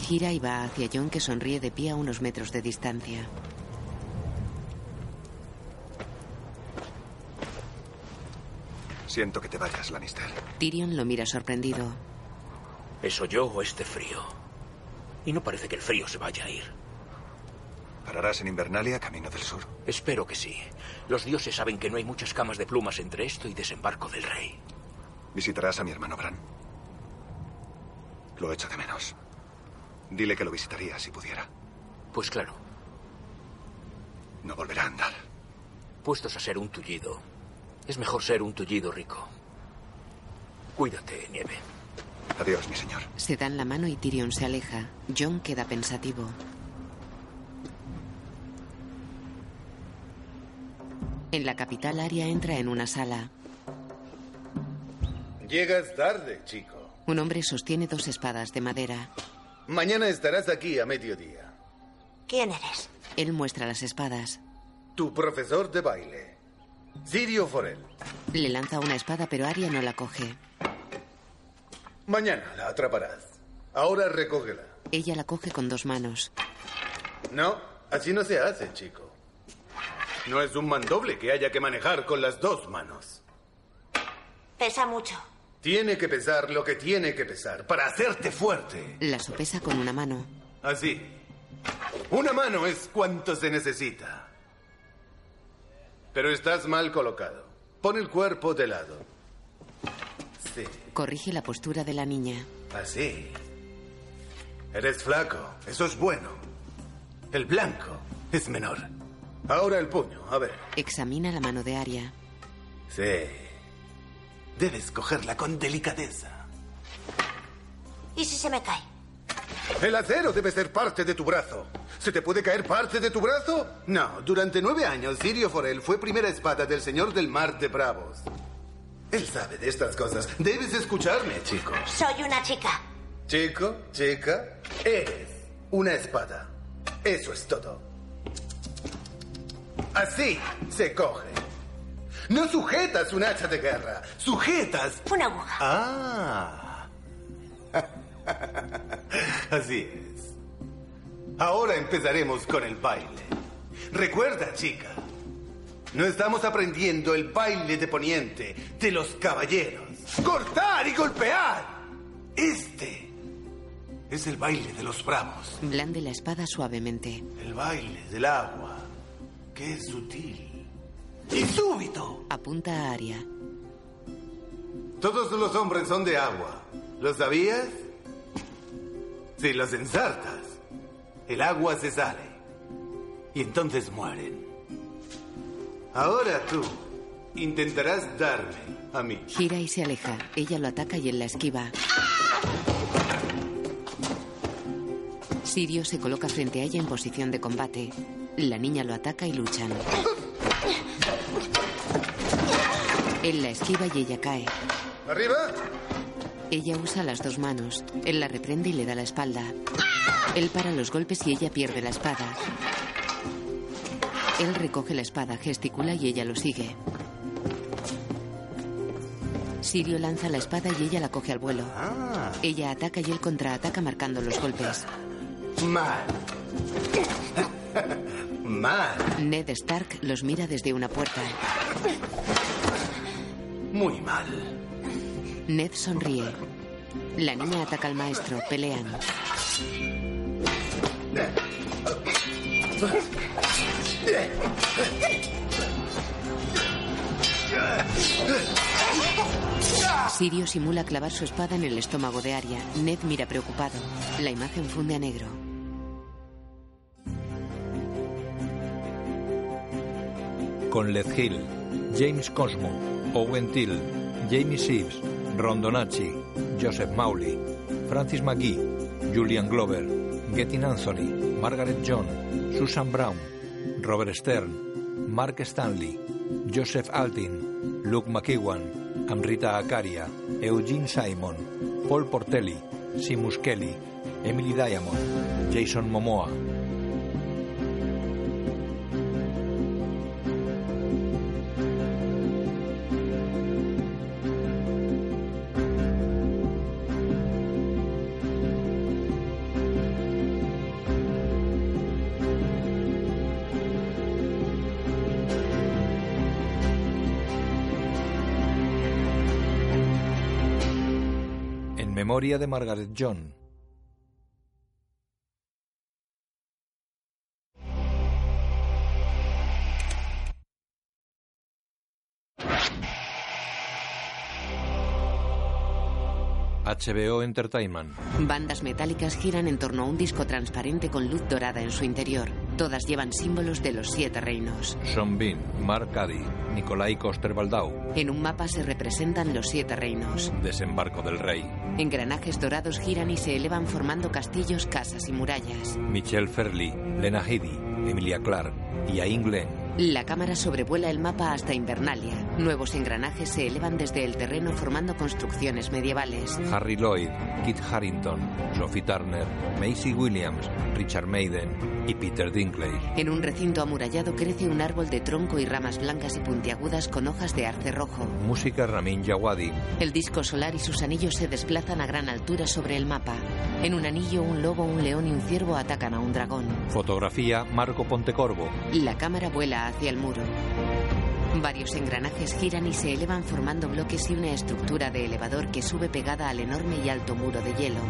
Gira y va hacia John que sonríe de pie a unos metros de distancia. Siento que te vayas, Lannister. Tyrion lo mira sorprendido. ¿Eso yo o este frío? Y no parece que el frío se vaya a ir. ¿Pararás en Invernalia, camino del sur? Espero que sí. Los dioses saben que no hay muchas camas de plumas entre esto y desembarco del rey. ¿Visitarás a mi hermano Bran? Lo echo de menos. Dile que lo visitaría si pudiera. Pues claro. No volverá a andar. Puestos a ser un tullido, es mejor ser un tullido rico. Cuídate, Nieve. Adiós, mi señor. Se dan la mano y Tyrion se aleja. John queda pensativo. En la capital, Arya entra en una sala. Llegas tarde, chico. Un hombre sostiene dos espadas de madera. Mañana estarás aquí a mediodía. ¿Quién eres? Él muestra las espadas. Tu profesor de baile, Sirio Forel. Le lanza una espada, pero Arya no la coge. Mañana la atraparás. Ahora recógela. Ella la coge con dos manos. No, así no se hace, chico. No es un mandoble que haya que manejar con las dos manos. Pesa mucho. Tiene que pesar lo que tiene que pesar para hacerte fuerte. La sopesa con una mano. Así. Una mano es cuanto se necesita. Pero estás mal colocado. Pon el cuerpo de lado. Sí. Corrige la postura de la niña. Así. Eres flaco. Eso es bueno. El blanco es menor. Ahora el puño. A ver. Examina la mano de Aria. Sí. Debes cogerla con delicadeza. ¿Y si se me cae? El acero debe ser parte de tu brazo. ¿Se te puede caer parte de tu brazo? No. Durante nueve años, Sirio Forel fue primera espada del Señor del Mar de Bravos. Él sabe de estas cosas. Debes escucharme, chico. Soy una chica. Chico, chica, eres una espada. Eso es todo. Así se coge. No sujetas un hacha de guerra. Sujetas. Una aguja. Ah. <laughs> Así es. Ahora empezaremos con el baile. Recuerda, chica. No estamos aprendiendo el baile de poniente de los caballeros. Cortar y golpear. Este es el baile de los bravos. Blande la espada suavemente. El baile del agua, que es sutil y súbito. Apunta a Aria. Todos los hombres son de agua. ¿Lo sabías? Si los ensartas, el agua se sale. Y entonces mueren. Ahora tú intentarás darme a mí. Gira y se aleja. Ella lo ataca y él la esquiva. Sirio se coloca frente a ella en posición de combate. La niña lo ataca y luchan. Él la esquiva y ella cae. ¿Arriba? Ella usa las dos manos. Él la reprende y le da la espalda. Él para los golpes y ella pierde la espada. Él recoge la espada, gesticula y ella lo sigue. Sirio lanza la espada y ella la coge al vuelo. Ella ataca y él contraataca marcando los golpes. Mal. Mal. Ned Stark los mira desde una puerta. Muy mal. Ned sonríe. La niña ataca al maestro. Pelean. Sirio simula clavar su espada en el estómago de Arya. Ned mira preocupado. La imagen funde a negro. Con Led Hill, James Cosmo, Owen Till, Jamie Sibbs, Rondonacci, Joseph Maury, Francis McGee, Julian Glover, Gettin Anthony, Margaret John, Susan Brown, Robert Stern, Mark Stanley, Joseph Altin, Luke McEwan, Amrita Akaria, Eugene Simon, Paul Portelli, Simus Kelly, Emily Diamond, Jason Momoa, De Margaret John. HBO Entertainment. Bandas metálicas giran en torno a un disco transparente con luz dorada en su interior. Todas llevan símbolos de los siete reinos. Mark Caddy, Nikolai Coster-Waldau. En un mapa se representan los siete reinos. Desembarco del rey. Engranajes dorados giran y se elevan formando castillos, casas y murallas. Michelle Ferley, Lena Headey, Emilia Clarke y Ayn Glenn. La cámara sobrevuela el mapa hasta Invernalia. Nuevos engranajes se elevan desde el terreno formando construcciones medievales. Harry Lloyd, Kit Harrington, Sophie Turner, Macy Williams, Richard Maiden y Peter Dinklage. En un recinto amurallado crece un árbol de tronco y ramas blancas y puntiagudas con hojas de arce rojo. Música Ramin Djawadi. El disco solar y sus anillos se desplazan a gran altura sobre el mapa. En un anillo, un lobo, un león y un ciervo atacan a un dragón. Fotografía Marco Pontecorvo. La cámara vuela hacia el muro. Varios engranajes giran y se elevan formando bloques y una estructura de elevador que sube pegada al enorme y alto muro de hielo.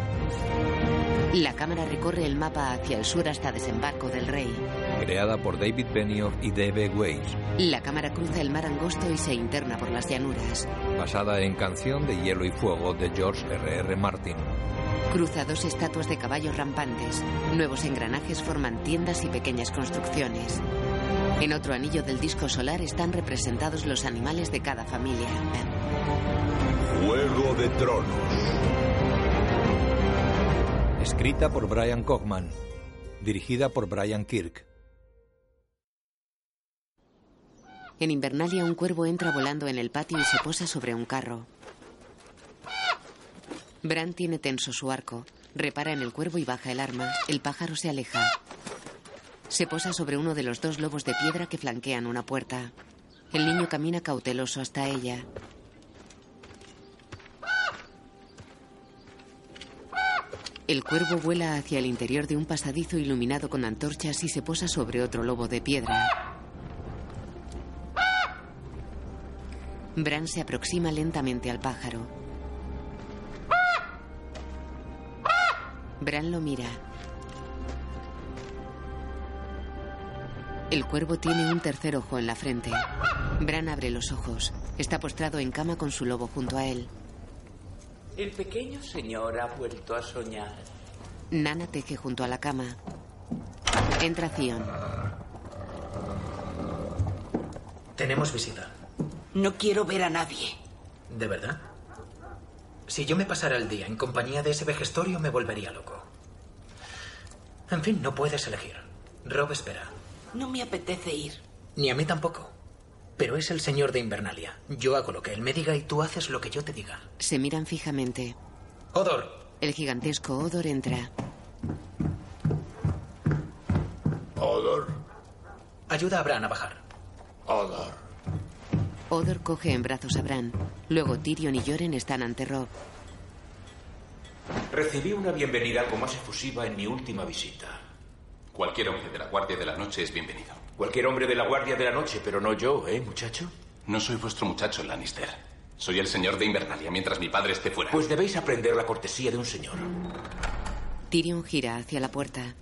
La cámara recorre el mapa hacia el sur hasta desembarco del rey. Creada por David Benioff y D.B. Weiss. La cámara cruza el mar angosto y se interna por las llanuras. Basada en Canción de Hielo y Fuego de George R.R. R. Martin. Cruza dos estatuas de caballos rampantes. Nuevos engranajes forman tiendas y pequeñas construcciones. En otro anillo del disco solar están representados los animales de cada familia. Juego de Tronos. Escrita por Brian Cogman. Dirigida por Brian Kirk. En Invernalia un cuervo entra volando en el patio y se posa sobre un carro. Bran tiene tenso su arco. Repara en el cuervo y baja el arma. El pájaro se aleja. Se posa sobre uno de los dos lobos de piedra que flanquean una puerta. El niño camina cauteloso hasta ella. El cuervo vuela hacia el interior de un pasadizo iluminado con antorchas y se posa sobre otro lobo de piedra. Bran se aproxima lentamente al pájaro. Bran lo mira. El cuervo tiene un tercer ojo en la frente. Bran abre los ojos. Está postrado en cama con su lobo junto a él. El pequeño señor ha vuelto a soñar. Nana teje junto a la cama. Entra Zion. Tenemos visita. No quiero ver a nadie. ¿De verdad? Si yo me pasara el día en compañía de ese vejestorio, me volvería loco. En fin, no puedes elegir. Rob espera. No me apetece ir. Ni a mí tampoco. Pero es el señor de Invernalia. Yo hago lo que él me diga y tú haces lo que yo te diga. Se miran fijamente. Odor. El gigantesco Odor entra. Odor. Ayuda a Bran a bajar. Odor. Odor coge en brazos a Bran. Luego Tyrion y Joren están ante Rob. Recibí una bienvenida algo más efusiva en mi última visita. Cualquier hombre de la Guardia de la Noche es bienvenido. Cualquier hombre de la Guardia de la Noche, pero no yo, ¿eh, muchacho? No soy vuestro muchacho, Lannister. Soy el señor de Invernalia mientras mi padre esté fuera. Pues debéis aprender la cortesía de un señor. Tyrion gira hacia la puerta.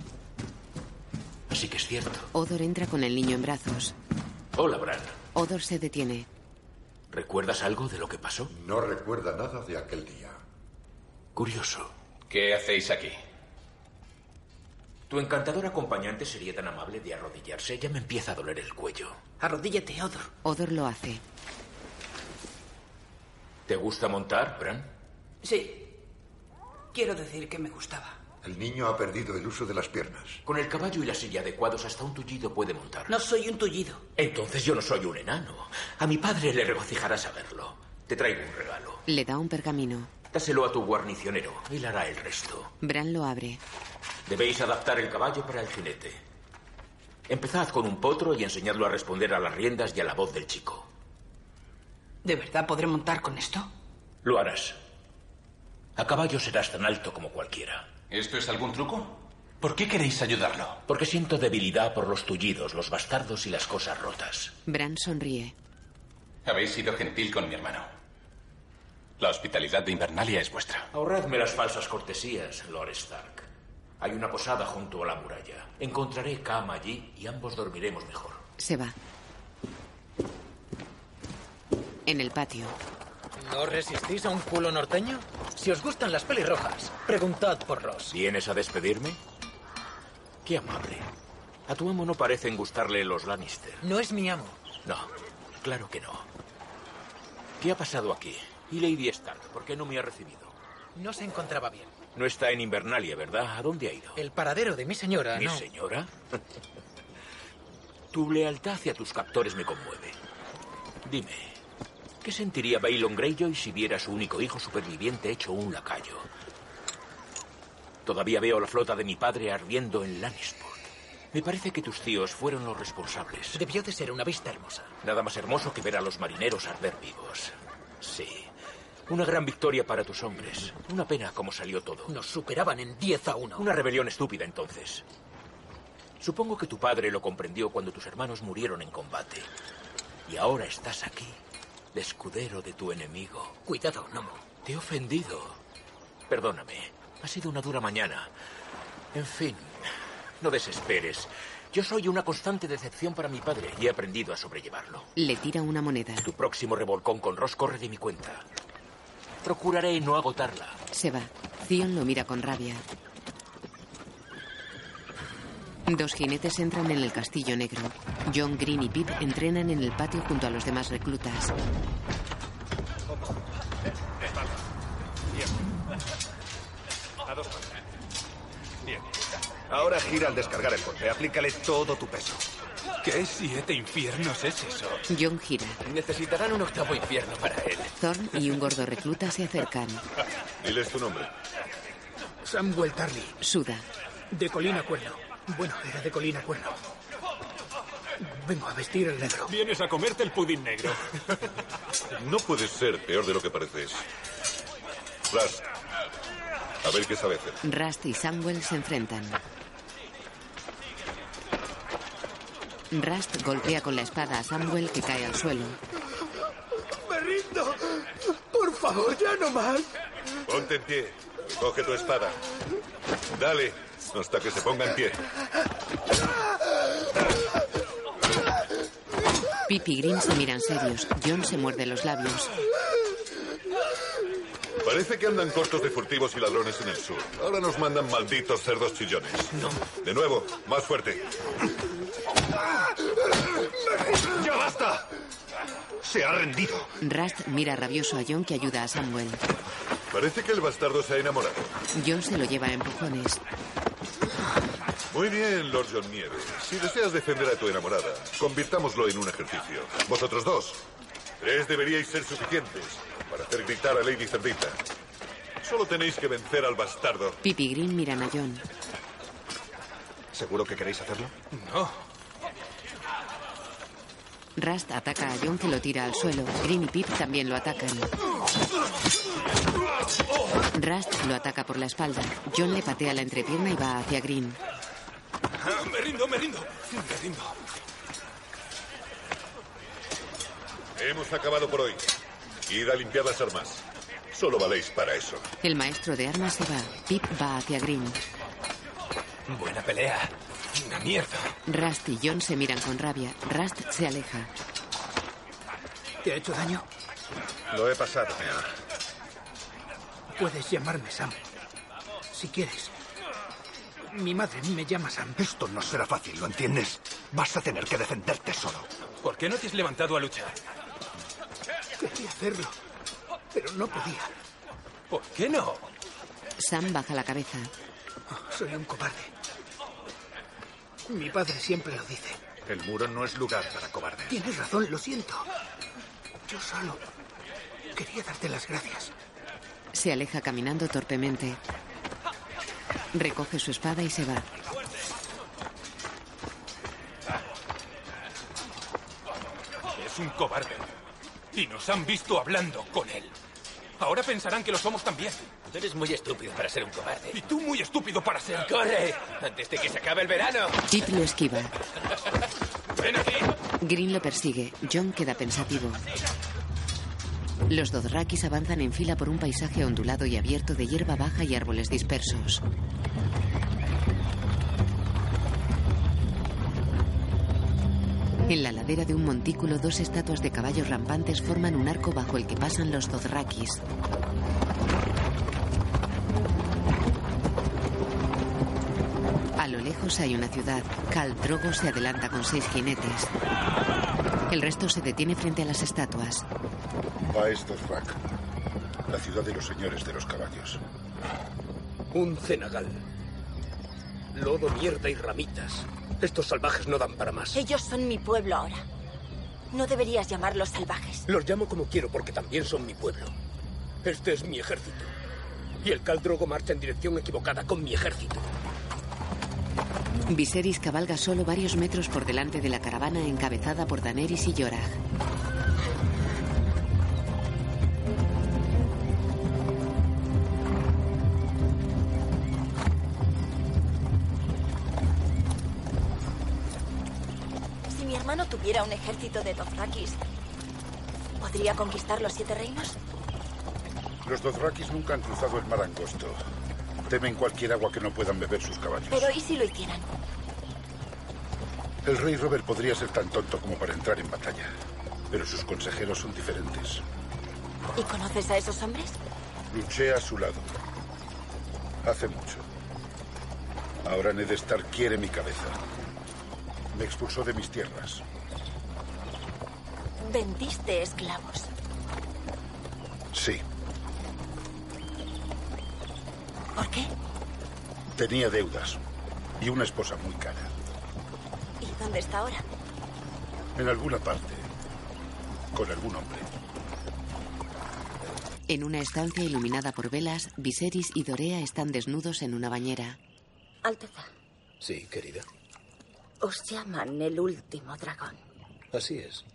Así que es cierto. Odor entra con el niño en brazos. Hola, Bran. Odor se detiene. ¿Recuerdas algo de lo que pasó? No recuerda nada de aquel día. Curioso. ¿Qué hacéis aquí? Tu encantador acompañante sería tan amable de arrodillarse. Ya me empieza a doler el cuello. Arrodíllate, Odor. Odor lo hace. ¿Te gusta montar, Bran? Sí. Quiero decir que me gustaba. El niño ha perdido el uso de las piernas. Con el caballo y la silla adecuados, hasta un tullido puede montar. No soy un tullido. Entonces yo no soy un enano. A mi padre le regocijará saberlo. Te traigo un regalo. Le da un pergamino. Dáselo a tu guarnicionero. Él hará el resto. Bran lo abre. Debéis adaptar el caballo para el jinete. Empezad con un potro y enseñadlo a responder a las riendas y a la voz del chico. ¿De verdad podré montar con esto? Lo harás. A caballo serás tan alto como cualquiera. ¿Esto es algún truco? ¿Por qué queréis ayudarlo? Porque siento debilidad por los tullidos, los bastardos y las cosas rotas. Bran sonríe. Habéis sido gentil con mi hermano. La hospitalidad de Invernalia es vuestra. Ahorradme las falsas cortesías, Lord Stark. Hay una posada junto a la muralla. Encontraré cama allí y ambos dormiremos mejor. Se va. En el patio. ¿No resistís a un culo norteño? Si os gustan las pelirrojas, preguntad por Ross. ¿Vienes a despedirme? Qué amable. A tu amo no parecen gustarle los Lannister. No es mi amo. No, claro que no. ¿Qué ha pasado aquí? ¿Y Lady Stark? ¿Por qué no me ha recibido? No se encontraba bien. No está en Invernalia, ¿verdad? ¿A dónde ha ido? El paradero de mi señora, ¿Mi no. señora? <laughs> tu lealtad hacia tus captores me conmueve. Dime, ¿qué sentiría Bailon Greyjoy si viera a su único hijo superviviente hecho un lacayo? Todavía veo la flota de mi padre ardiendo en Lannisport. Me parece que tus tíos fueron los responsables. Debió de ser una vista hermosa. Nada más hermoso que ver a los marineros arder vivos. Sí. Una gran victoria para tus hombres. Una pena cómo salió todo. Nos superaban en 10 a 1. Una rebelión estúpida entonces. Supongo que tu padre lo comprendió cuando tus hermanos murieron en combate. Y ahora estás aquí, de escudero de tu enemigo. Cuidado, Nomo. Te he ofendido. Perdóname. Ha sido una dura mañana. En fin, no desesperes. Yo soy una constante decepción para mi padre y he aprendido a sobrellevarlo. Le tira una moneda. Tu próximo revolcón con Ross corre de mi cuenta. Procuraré no agotarla. Se va. Theon lo mira con rabia. Dos jinetes entran en el castillo negro. John, Green y Pip entrenan en el patio junto a los demás reclutas. A dos manos. Bien. Ahora gira al descargar el golpe. Aplícale todo tu peso. ¿Qué siete infiernos es eso? John gira. Necesitarán un octavo infierno para él. Thorn y un gordo recluta se acercan. <laughs> Diles tu nombre. Samuel Tarly, Suda. de Colina Cuerno. Bueno, era de Colina Cuerno. Vengo a vestir el negro. Vienes a comerte el pudín negro. <laughs> No puedes ser peor de lo que pareces. Ras, a ver qué sabe hacer. Rust y Samuel se enfrentan. Rust golpea con la espada a Samuel que cae al suelo. ¡Me rindo! ¡Por favor, ya no más! Ponte en pie. Coge tu espada. Dale, hasta que se ponga en pie. Pip y Green se miran serios. John se muerde los labios. Parece que andan cortos de furtivos y ladrones en el sur. Ahora nos mandan malditos cerdos chillones. No. De nuevo, más fuerte. ¡Ya basta! Se ha rendido. Rust mira rabioso a John que ayuda a Samuel. Parece que el bastardo se ha enamorado. John se lo lleva a empujones. Muy bien, Lord John Nieve. Si deseas defender a tu enamorada, convirtámoslo en un ejercicio. Vosotros dos. Tres deberíais ser suficientes para hacer gritar a Lady Cerdita. Solo tenéis que vencer al bastardo. Pip y Green miran a John. ¿Seguro que queréis hacerlo? No. Rust ataca a John que lo tira al suelo. Green y Pip también lo atacan. Rust lo ataca por la espalda. John le patea la entrepierna y va hacia Green. Me rindo, me rindo. Me rindo. Hemos acabado por hoy. Id a limpiar las armas. Solo valéis para eso. El maestro de armas se va. Pip va hacia Green. Buena pelea. Una mierda. Rust y John se miran con rabia. Rust se aleja. ¿Te ha hecho daño? Lo he pasado. Puedes llamarme Sam. Si quieres. Mi madre me llama Sam. Esto no será fácil, ¿lo entiendes? Vas a tener que defenderte solo. ¿Por qué no te has levantado a luchar? Quería hacerlo, pero no podía. ¿Por qué no? Sam baja la cabeza. Soy un cobarde. Mi padre siempre lo dice. El muro no es lugar para cobardes. Tienes razón, lo siento. Yo solo quería darte las gracias. Se aleja caminando torpemente. Recoge su espada y se va. Es un cobarde. Y nos han visto hablando con él. Ahora pensarán que lo somos también. Tú eres muy estúpido para ser un cobarde. Y tú muy estúpido para ser... ¡Corre! Antes de que se acabe el verano. Chip lo esquiva. ¡Ven aquí! Green lo persigue. John queda pensativo. Los Dothrakis avanzan en fila por un paisaje ondulado y abierto de hierba baja y árboles dispersos. En la ladera de un montículo, dos estatuas de caballos rampantes forman un arco bajo el que pasan los Dothrakis. Lejos hay una ciudad. Khal Drogo se adelanta con seis jinetes. El resto se detiene frente a las estatuas. Baes Dothrak, la ciudad de los señores de los caballos. Un cenagal. Lodo, mierda y ramitas. Estos salvajes no dan para más. Ellos son mi pueblo ahora. No deberías llamarlos salvajes. Los llamo como quiero porque también son mi pueblo. Este es mi ejército. Y el Caldrogo marcha en dirección equivocada con mi ejército. Viserys cabalga solo varios metros por delante de la caravana encabezada por Daenerys y Jorah. Si mi hermano tuviera un ejército de Dothrakis, ¿podría conquistar los siete reinos? Los Dothrakis nunca han cruzado el mar angosto. Temen cualquier agua que no puedan beber sus caballos. Pero ¿y si lo hicieran? El rey Robert podría ser tan tonto como para entrar en batalla. Pero sus consejeros son diferentes. ¿Y conoces a esos hombres? Luché a su lado. Hace mucho. Ahora Ned Stark quiere mi cabeza. Me expulsó de mis tierras. Vendiste esclavos. Sí, ¿Por qué? tenía deudas. Y una esposa muy cara. ¿Y dónde está ahora? En alguna parte. Con algún hombre. En una estancia iluminada por velas, Viserys y Dorea están desnudos en una bañera. Alteza, Sí, querida. os llaman el último dragón. Así es.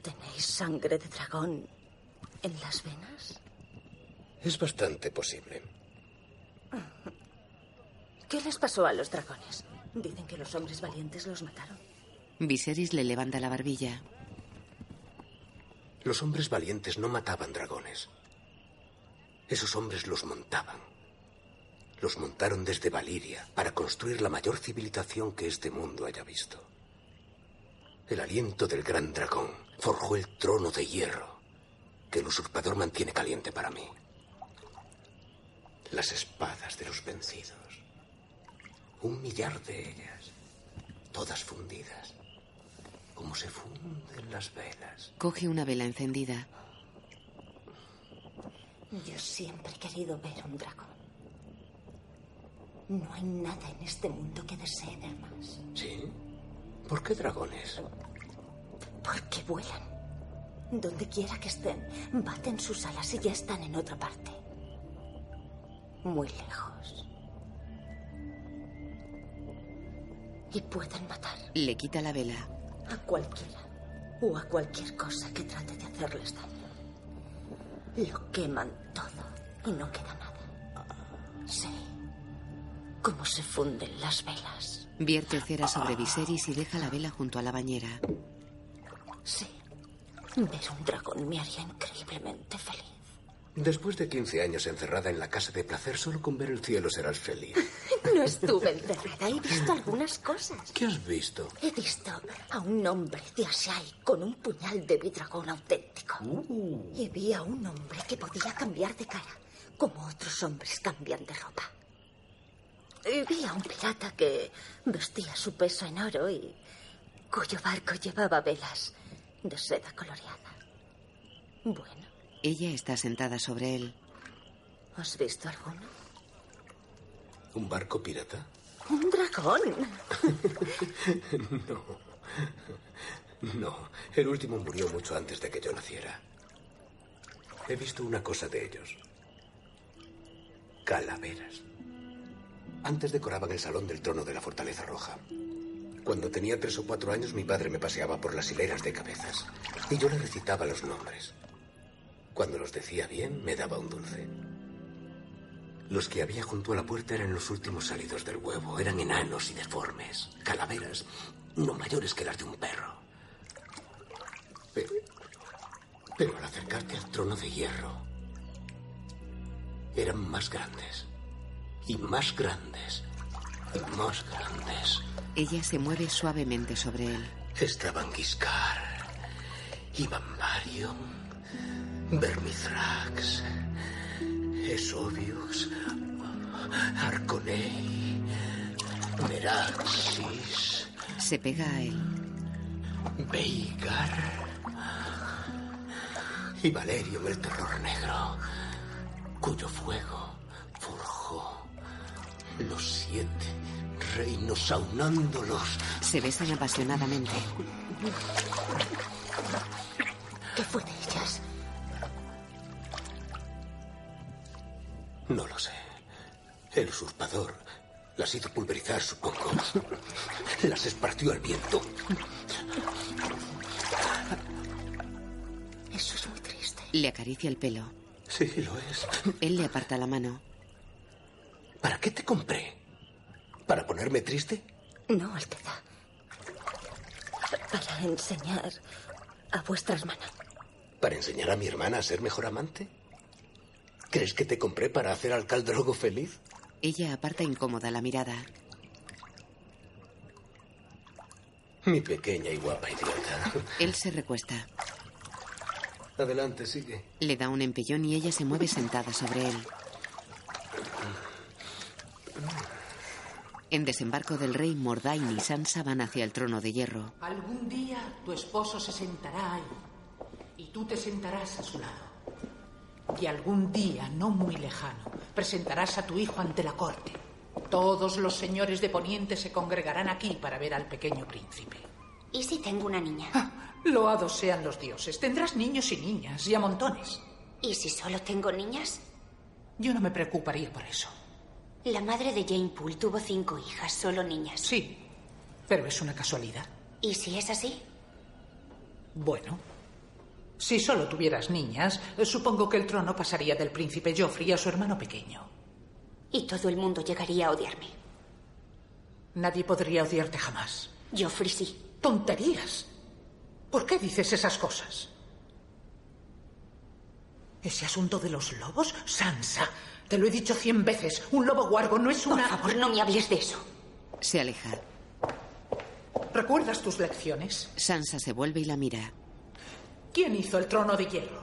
¿Tenéis sangre de dragón en las venas? Es bastante posible. ¿Qué les pasó a los dragones? Dicen que los hombres valientes los mataron. Viserys le levanta la barbilla. Los hombres valientes no mataban dragones. Esos hombres los montaban. Los montaron desde Valiria para construir la mayor civilización que este mundo haya visto. El aliento del gran dragón forjó el trono de hierro que el usurpador mantiene caliente para mí. Las espadas de los vencidos. Un millar de ellas. Todas fundidas. Como se funden las velas. Coge una vela encendida. Yo siempre he querido ver un dragón. No hay nada en este mundo que desee ver más. ¿Sí? ¿Por qué dragones? Porque vuelan. Donde quiera que estén, baten sus alas y ya están en otra parte. Muy lejos. Y pueden matar Le quita la vela. a cualquiera o a cualquier cosa que trate de hacerles daño. Lo queman todo y no queda nada. Sé cómo se funden las velas. Vierte cera sobre Viserys y deja la vela junto a la bañera. Sí. Ver un dragón me haría increíblemente feliz. Después de 15 años encerrada en la casa de placer, solo con ver el cielo serás feliz. <laughs> No estuve encerrada. He visto algunas cosas. ¿Qué has visto? He visto a un hombre de Ashai con un puñal de vidragón auténtico. Y vi a un hombre que podía cambiar de cara, como otros hombres cambian de ropa. Y vi a un pirata que vestía su peso en oro y cuyo barco llevaba velas de seda coloreada. Bueno, Ella está sentada sobre él. ¿has visto alguno? ¿Un barco pirata? Un dragón. <laughs> no. No, el último murió mucho antes de que yo naciera. He visto una cosa de ellos. Calaveras. Antes decoraban el salón del trono de la Fortaleza Roja. Cuando tenía tres o cuatro años, mi padre me paseaba por las hileras de cabezas y yo le recitaba los nombres. Cuando los decía bien, me daba un dulce. Los que había junto a la puerta eran los últimos salidos del huevo. Eran enanos y deformes, calaveras, no mayores que las de un perro. Pero, pero al acercarte al trono de hierro, eran más grandes, y más grandes, y más grandes. Ella se mueve suavemente sobre él. Estaban Giscar, Ibambarium, Vermithrax, Esobius, Arconei, Meraxis, Se pega a él. Veigar y Valerium el terror negro, cuyo fuego forjó los siete reinos aunándolos. Se besan apasionadamente. ¿Qué fue de ellas? No lo sé. El usurpador las hizo pulverizar, supongo. Las esparció al viento. Eso es muy triste. Le acaricia el pelo. Sí, lo es. Él le aparta la mano. ¿Para qué te compré? ¿Para ponerme triste? No, Alteza. Para enseñar a vuestra hermana. ¿Para enseñar a mi hermana a ser mejor amante? ¿Crees que te compré para hacer al caldrogo feliz? Ella aparta incómoda la mirada. Mi pequeña y guapa idiota. Él se recuesta. Adelante, sigue. Le da un empellón y ella se mueve sentada sobre él. En desembarco del rey, Mordain y Sansa van hacia el trono de hierro. Algún día tu esposo se sentará ahí y tú te sentarás a su lado. Y algún día, no muy lejano, presentarás a tu hijo ante la corte. Todos los señores de Poniente se congregarán aquí para ver al pequeño príncipe. ¿Y si tengo una niña? Loados sean los dioses. Tendrás niños y niñas, y a montones. ¿Y si solo tengo niñas? Yo no me preocuparía por eso. La madre de Jane Poole tuvo cinco hijas, solo niñas. Sí, pero es una casualidad. ¿Y si es así? Bueno, si solo tuvieras niñas, eh, supongo que el trono pasaría del príncipe Joffrey a su hermano pequeño. Y todo el mundo llegaría a odiarme. Nadie podría odiarte jamás. Joffrey sí. Tonterías. ¿Por qué dices esas cosas? ¿Ese asunto de los lobos? Sansa, te lo he dicho cien veces. Un lobo guargo no es una... Por favor, no me hables de eso. Se aleja. ¿Recuerdas tus lecciones? Sansa se vuelve y la mira. ¿Quién hizo el trono de hierro?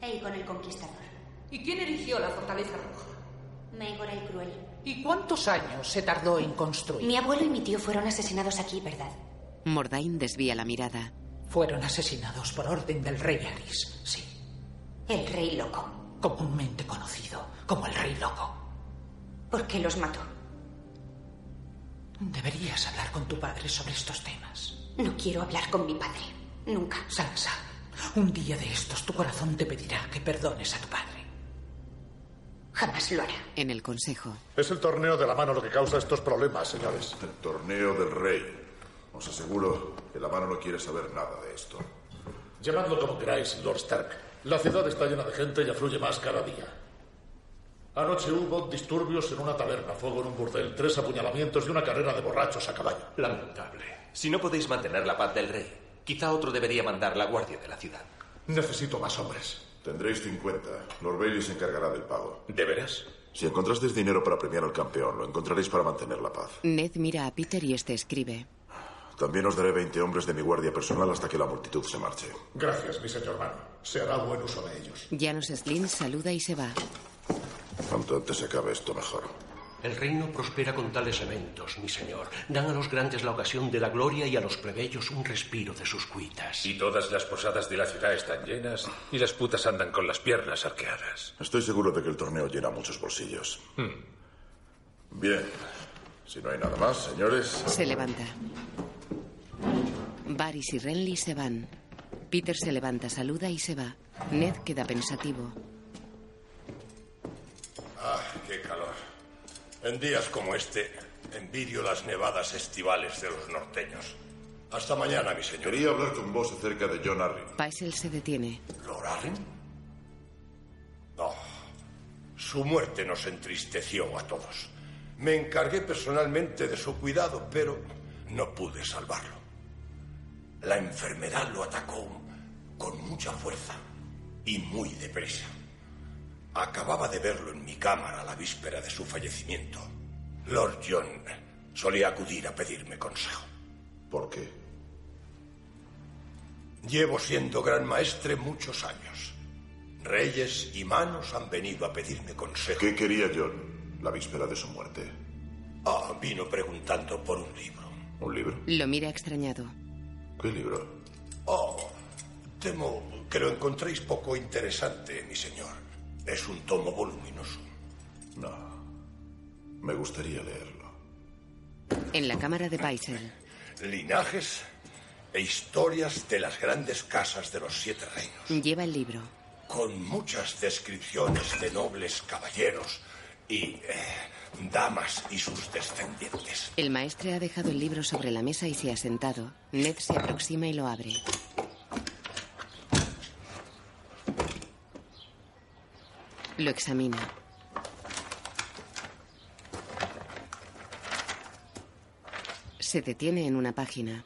Aegon el Conquistador. ¿Y quién erigió la fortaleza roja? Maegor el Cruel. ¿Y cuántos años se tardó en construir? Mi abuelo y mi tío fueron asesinados aquí, ¿verdad? Mordain desvía la mirada. Fueron asesinados por orden del rey Aris, sí. El rey loco. Comúnmente conocido como el rey loco. ¿Por qué los mató? Deberías hablar con tu padre sobre estos temas. No quiero hablar con mi padre. Nunca. Sansa, un día de estos tu corazón te pedirá que perdones a tu padre. Jamás lo hará. En el consejo. Es el torneo de la mano lo que causa estos problemas, señores. El torneo del rey. Os aseguro que la mano no quiere saber nada de esto. Llamadlo como queráis, Lord Stark. La ciudad está llena de gente y afluye más cada día. Anoche hubo disturbios en una taberna, fuego en un burdel, tres apuñalamientos y una carrera de borrachos a caballo. Lamentable. Si no podéis mantener la paz del rey, quizá otro debería mandar la guardia de la ciudad. Necesito más hombres. Tendréis 50. Lord Bailey se encargará del pago. ¿De veras? Si encontrasteis dinero para premiar al campeón, lo encontraréis para mantener la paz. Ned mira a Peter y este escribe. También os daré 20 hombres de mi guardia personal hasta que la multitud se marche. Gracias, mi señor mano. Se hará buen uso de ellos. Janos Slim saluda y se va. Cuanto antes se acabe esto, mejor. El reino prospera con tales eventos, mi señor. Dan a los grandes la ocasión de la gloria y a los plebeyos un respiro de sus cuitas. Y todas las posadas de la ciudad están llenas y las putas andan con las piernas arqueadas. Estoy seguro de que el torneo llena muchos bolsillos. Hmm. Bien. Si no hay nada más, señores. Se levanta. Varys y Renly se van. Peter se levanta, saluda y se va. Ned queda pensativo. En días como este, envidio las nevadas estivales de los norteños. Hasta mañana, mi señor. Quería hablar con vos acerca de John Arryn. Paisel se detiene. ¿Lord Arryn? Oh, su muerte nos entristeció a todos. Me encargué personalmente de su cuidado, pero no pude salvarlo. La enfermedad lo atacó con mucha fuerza y muy deprisa. Acababa de verlo en mi cámara la víspera de su fallecimiento. Lord John solía acudir a pedirme consejo. ¿Por qué? Llevo siendo gran maestre muchos años. Reyes y manos han venido a pedirme consejo. ¿Qué quería John la víspera de su muerte? Ah, vino preguntando por un libro. ¿Un libro? Lo mira extrañado. ¿Qué libro? Oh, temo que lo encontréis poco interesante, mi señor. Es un tomo voluminoso. No. Me gustaría leerlo. En la cámara de Paisel. Linajes e historias de las grandes casas de los siete reinos. Lleva el libro. Con muchas descripciones de nobles caballeros y eh, damas y sus descendientes. El maestre ha dejado el libro sobre la mesa y se ha sentado. Ned se aproxima y lo abre. Lo examina. Se detiene en una página.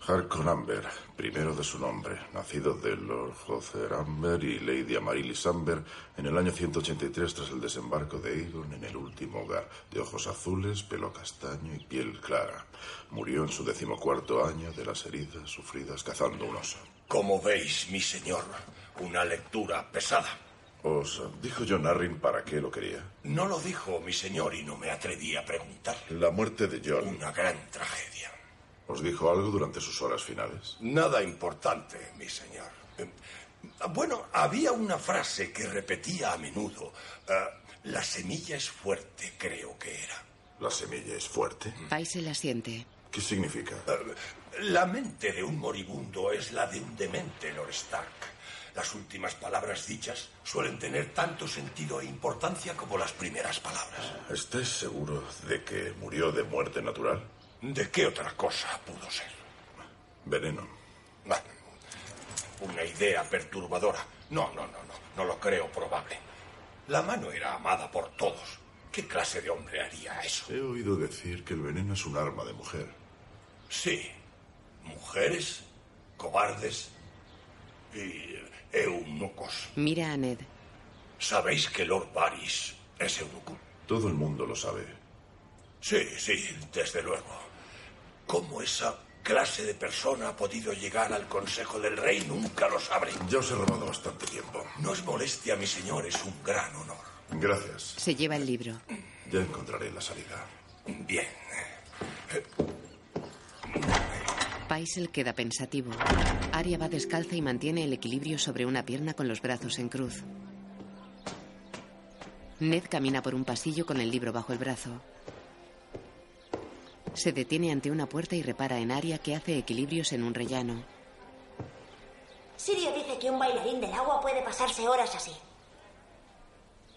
Harkon Amber, primero de su nombre, nacido de Lord Hocer Amber y Lady Amaryllis Amber en el año 183 tras el desembarco de Aegon en el último hogar, de ojos azules, pelo castaño y piel clara. Murió en su decimocuarto año de las heridas sufridas cazando un oso. Como veis, mi señor, una lectura pesada. ¿Os dijo John Arryn para qué lo quería? No lo dijo, mi señor, y no me atreví a preguntar. La muerte de John. Una gran tragedia. ¿Os dijo algo durante sus horas finales? Nada importante, mi señor. Eh, Bueno, había una frase que repetía a menudo. Eh, la semilla es fuerte, creo que era. ¿La semilla es fuerte? Paisel asiente. ¿Qué significa? Eh, La mente de un moribundo es la de un demente, Lord Stark. Las últimas palabras dichas suelen tener tanto sentido e importancia como las primeras palabras. ¿Estáis seguro de que murió de muerte natural? ¿De qué otra cosa pudo ser? Veneno. Una idea perturbadora. No, no, no, no. No lo creo probable. La mano era amada por todos. ¿Qué clase de hombre haría eso? He oído decir que el veneno es un arma de mujer. Sí. Mujeres, cobardes y eunucos. Mira a Ned. ¿Sabéis que Lord Varys es eunuco? Todo el mundo lo sabe. Sí, sí, desde luego. ¿Cómo esa clase de persona ha podido llegar al Consejo del Rey? Nunca lo sabré. Ya os he robado bastante tiempo. No es molestia, mi señor, es un gran honor. Gracias. Se lleva el libro. Ya encontraré la salida. Bien. Queda pensativo. Arya va descalza y mantiene el equilibrio sobre una pierna con los brazos en cruz. Ned camina por un pasillo con el libro bajo el brazo. Se detiene ante una puerta y repara en Arya que hace equilibrios en un rellano. Sirio dice que un bailarín del agua puede pasarse horas así.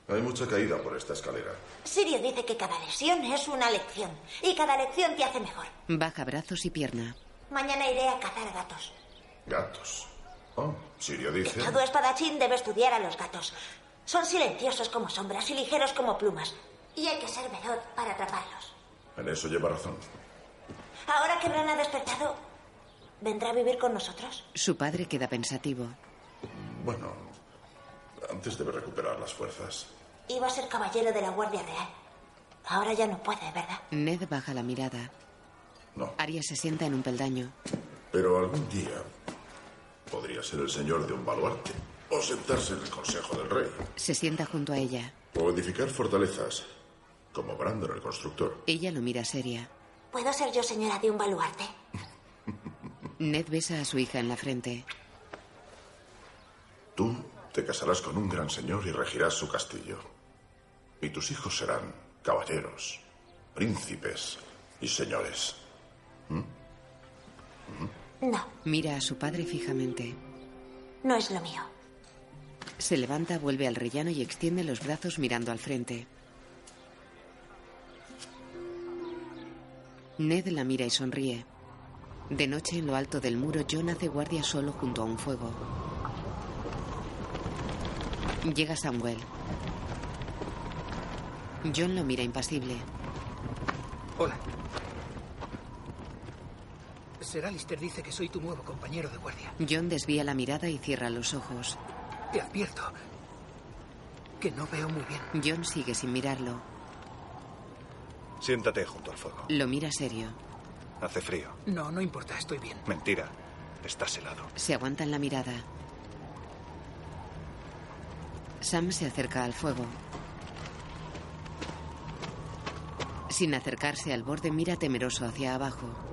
Hay mucha caída por esta escalera. Sirio dice que cada lesión es una lección y cada lección te hace mejor. Baja brazos y pierna. Mañana iré a cazar gatos. Gatos. Oh, Sirio dice. Todo espadachín debe estudiar a los gatos. Son silenciosos como sombras y ligeros como plumas. Y hay que ser veloz para atraparlos. En eso lleva razón. Ahora que Bran ha despertado, ¿vendrá a vivir con nosotros? Su padre queda pensativo. Bueno, antes debe recuperar las fuerzas. Iba a ser caballero de la Guardia Real. Ahora ya no puede, ¿verdad? Ned baja la mirada. No. Arya se sienta en un peldaño. Pero algún día podría ser el señor de un baluarte. O sentarse en el Consejo del Rey. Se sienta junto a ella. O edificar fortalezas. Como Brandon el constructor. Ella lo mira seria. ¿Puedo ser yo señora de un baluarte? <laughs> Ned besa a su hija en la frente. Tú te casarás con un gran señor y regirás su castillo. Y tus hijos serán caballeros príncipes y señores. ¿Mm? No, Mira a su padre fijamente. no es lo mío. Se levanta, vuelve al rellano y extiende los brazos mirando al frente. Ned la mira y sonríe. De noche, en lo alto del muro, John hace guardia solo junto a un fuego. Llega Samuel. John lo mira impasible. Hola. Sir Alistair dice que soy tu nuevo compañero de guardia. John desvía la mirada y cierra los ojos. Te advierto que no veo muy bien. John sigue sin mirarlo. Siéntate junto al fuego. Lo mira serio. Hace frío. No, no importa, estoy bien. Mentira. Estás helado. Se aguantan la mirada. Sam se acerca al fuego. Sin acercarse al borde, mira temeroso hacia abajo.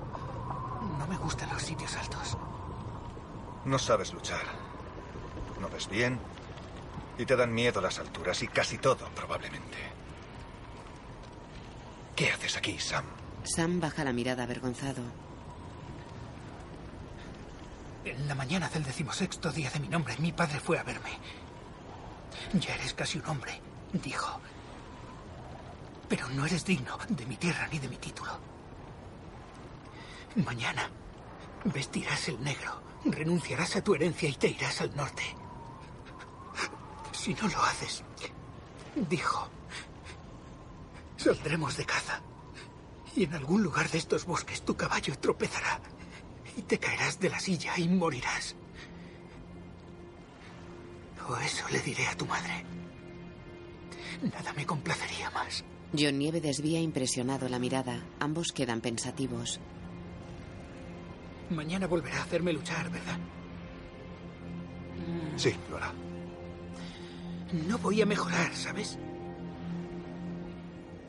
No me gustan los sitios altos. No sabes luchar. No ves bien. Y te dan miedo las alturas y casi todo, probablemente. ¿Qué haces aquí, Sam? Sam baja la mirada avergonzado. En la mañana del decimosexto día de mi nombre, mi padre fue a verme. Ya eres casi un hombre, dijo. Pero no eres digno de mi tierra ni de mi título. Mañana vestirás el negro, renunciarás a tu herencia y te irás al norte. Si no lo haces, dijo, saldremos de caza. Y en algún lugar de estos bosques tu caballo tropezará y te caerás de la silla y morirás. O eso le diré a tu madre. Nada me complacería más. John Nieve desvía impresionado la mirada. Ambos quedan pensativos. Mañana volverá a hacerme luchar, ¿verdad? Sí, lo hará. No voy a mejorar, ¿sabes?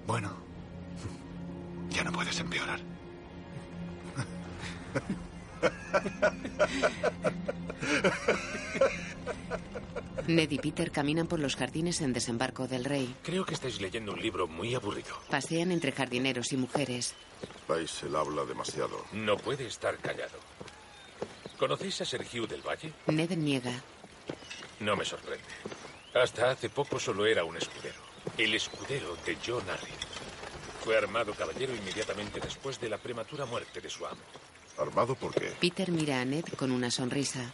Bueno, ya no puedes empeorar. <laughs> Ned y Peter caminan por los jardines en desembarco del rey. Creo que estáis leyendo un libro muy aburrido. Pasean entre jardineros y mujeres. Paisel habla demasiado. No puede estar callado. ¿Conocéis a Sir Hugh del Valle? Ned niega. No me sorprende. Hasta hace poco solo era un escudero. El escudero de John Arryn. Fue armado caballero inmediatamente después de la prematura muerte de su amo. ¿Armado por qué? Peter mira a Ned con una sonrisa.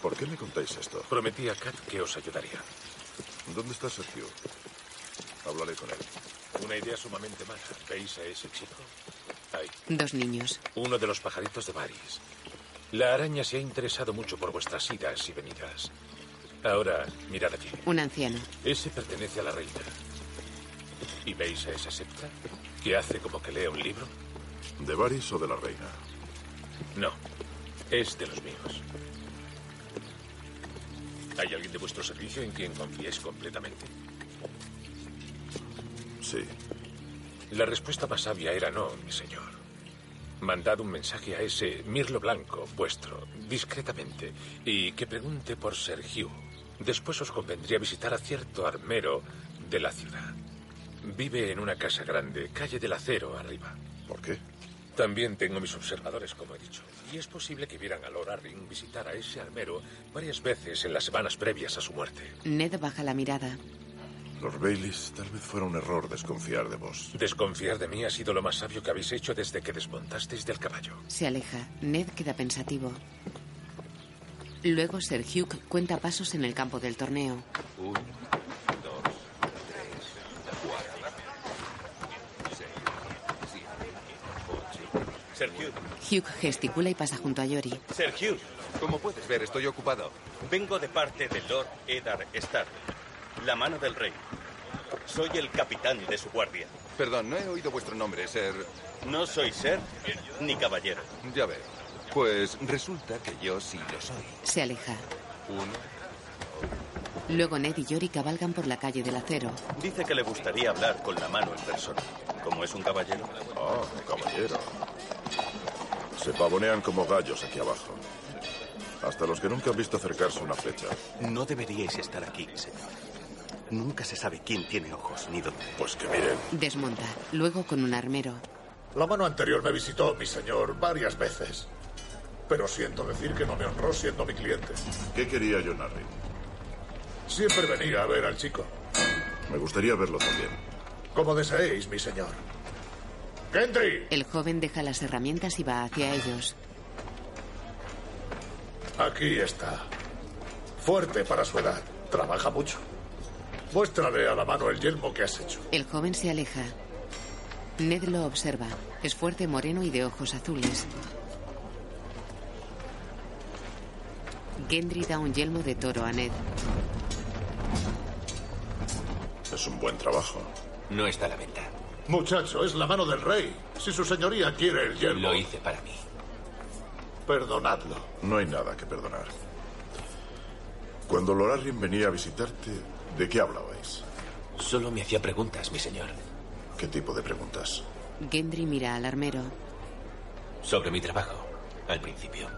¿Por qué me contáis esto? Prometí a Kat que os ayudaría. ¿Dónde está Sergio? Hablaré con él. Una idea sumamente mala. ¿Veis a ese chico? Ahí. Dos niños. Uno de los pajaritos de Varys. La araña se ha interesado mucho por vuestras idas y venidas. Ahora, mirad aquí. Un anciano. Ese pertenece a la reina. ¿Y veis a esa septa? Que hace como que lee un libro. ¿De Varys o de la reina? No, es de los míos. ¿Hay alguien de vuestro servicio en quien confiéis completamente? Sí. La respuesta más sabia era no, mi señor. Mandad un mensaje a ese Mirlo Blanco, vuestro, discretamente, y que pregunte por Sir Hugh. Después os convendría visitar a cierto armero de la ciudad. Vive en una casa grande, calle del acero, arriba. ¿Por qué? También tengo mis observadores, como he dicho. Y es posible que vieran a Lord Arryn visitar a ese armero varias veces en las semanas previas a su muerte. Ned baja la mirada. Los Baileys tal vez fuera un error desconfiar de vos. Desconfiar de mí ha sido lo más sabio que habéis hecho desde que desmontasteis del caballo. Se aleja. Ned queda pensativo. Luego Sir Hugh cuenta pasos en el campo del torneo. Uno, dos, tres, cuatro, seis, siete, ocho. Sir Hugh. Hugh gesticula y pasa junto a Yori. Sir Hugh. Como puedes ver, estoy ocupado. Vengo de parte de Lord Eddard Stark, la mano del rey. Soy el capitán de su guardia. Perdón, no he oído vuestro nombre, ser... No soy ser ni caballero. Ya veo. Pues resulta que yo sí lo soy. Se aleja. Uno. Luego Ned y Yori cabalgan por la calle del acero. Dice que le gustaría hablar con la mano en persona. Como es un caballero. Oh, caballero. Se pavonean como gallos aquí abajo. Hasta los que nunca han visto acercarse una flecha. No deberíais estar aquí, señor. Nunca se sabe quién tiene ojos ni dónde. Pues que miren. Desmonta. Luego con un armero. La mano anterior me visitó, mi señor, varias veces. Pero siento decir que no me honró siendo mi cliente. ¿Qué quería John Arryn? Siempre venía a ver al chico. Me gustaría verlo también. Como deseéis, mi señor. ¡Gendry! El joven deja las herramientas y va hacia ellos. Aquí está. Fuerte para su edad. Trabaja mucho. Muéstrale a la mano el yelmo que has hecho. El joven se aleja. Ned lo observa. Es fuerte, moreno y de ojos azules. Gendry da un yelmo de toro a Ned. Es un buen trabajo. No está a la venta. Muchacho, es la mano del rey. Si su señoría quiere el yelmo. Lo hice para mí. Perdonadlo. No hay nada que perdonar. Cuando Lorarrin venía a visitarte, ¿de qué hablabais? Solo me hacía preguntas, mi señor. ¿Qué tipo de preguntas? Gendry mira al armero. Sobre mi trabajo, al principio.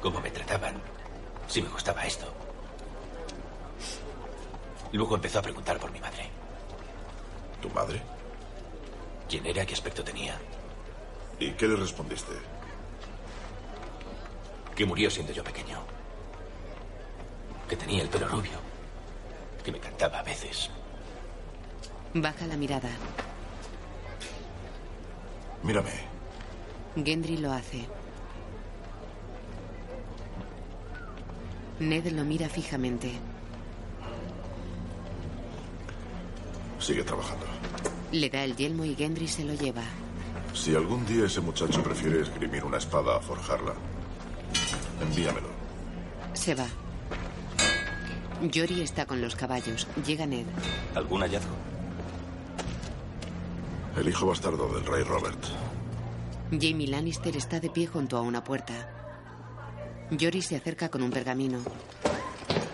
Cómo me trataban. Si me gustaba esto. Luego empezó a preguntar por mi madre. ¿Tu madre? ¿Quién era? ¿Qué aspecto tenía? ¿Y qué le respondiste? Que murió siendo yo pequeño. Que tenía el pelo rubio. Que me cantaba a veces. Baja la mirada. Mírame. Gendry lo hace. Ned lo mira fijamente. Sigue trabajando. Le da el yelmo y Gendry se lo lleva. Si algún día ese muchacho prefiere esgrimir una espada a forjarla, envíamelo. Se va. Jory está con los caballos. Llega Ned. ¿Algún hallazgo? El hijo bastardo del rey Robert. Jamie Lannister está de pie junto a una puerta. Jory se acerca con un pergamino.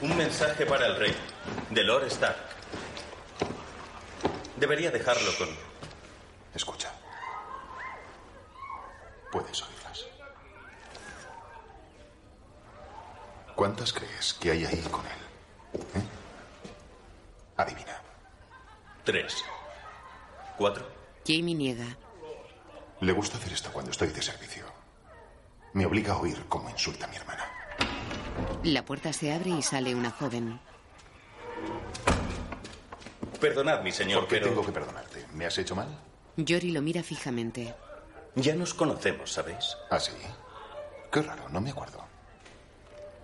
Un mensaje para el rey, de Lord Stark. Debería dejarlo con... Escucha. Puedes oírlas. ¿Cuántas crees que hay ahí con él? ¿Eh? Adivina. Tres. ¿Cuatro? Jamie niega. Le gusta hacer esto cuando estoy de servicio. Me obliga a oír cómo insulta a mi hermana. La puerta se abre y sale una joven. Perdonad, mi señor, ¿Por qué pero... tengo que perdonarte? ¿Me has hecho mal? Jory lo mira fijamente. Ya nos conocemos, ¿sabéis? ¿Ah, sí? Qué raro, no me acuerdo.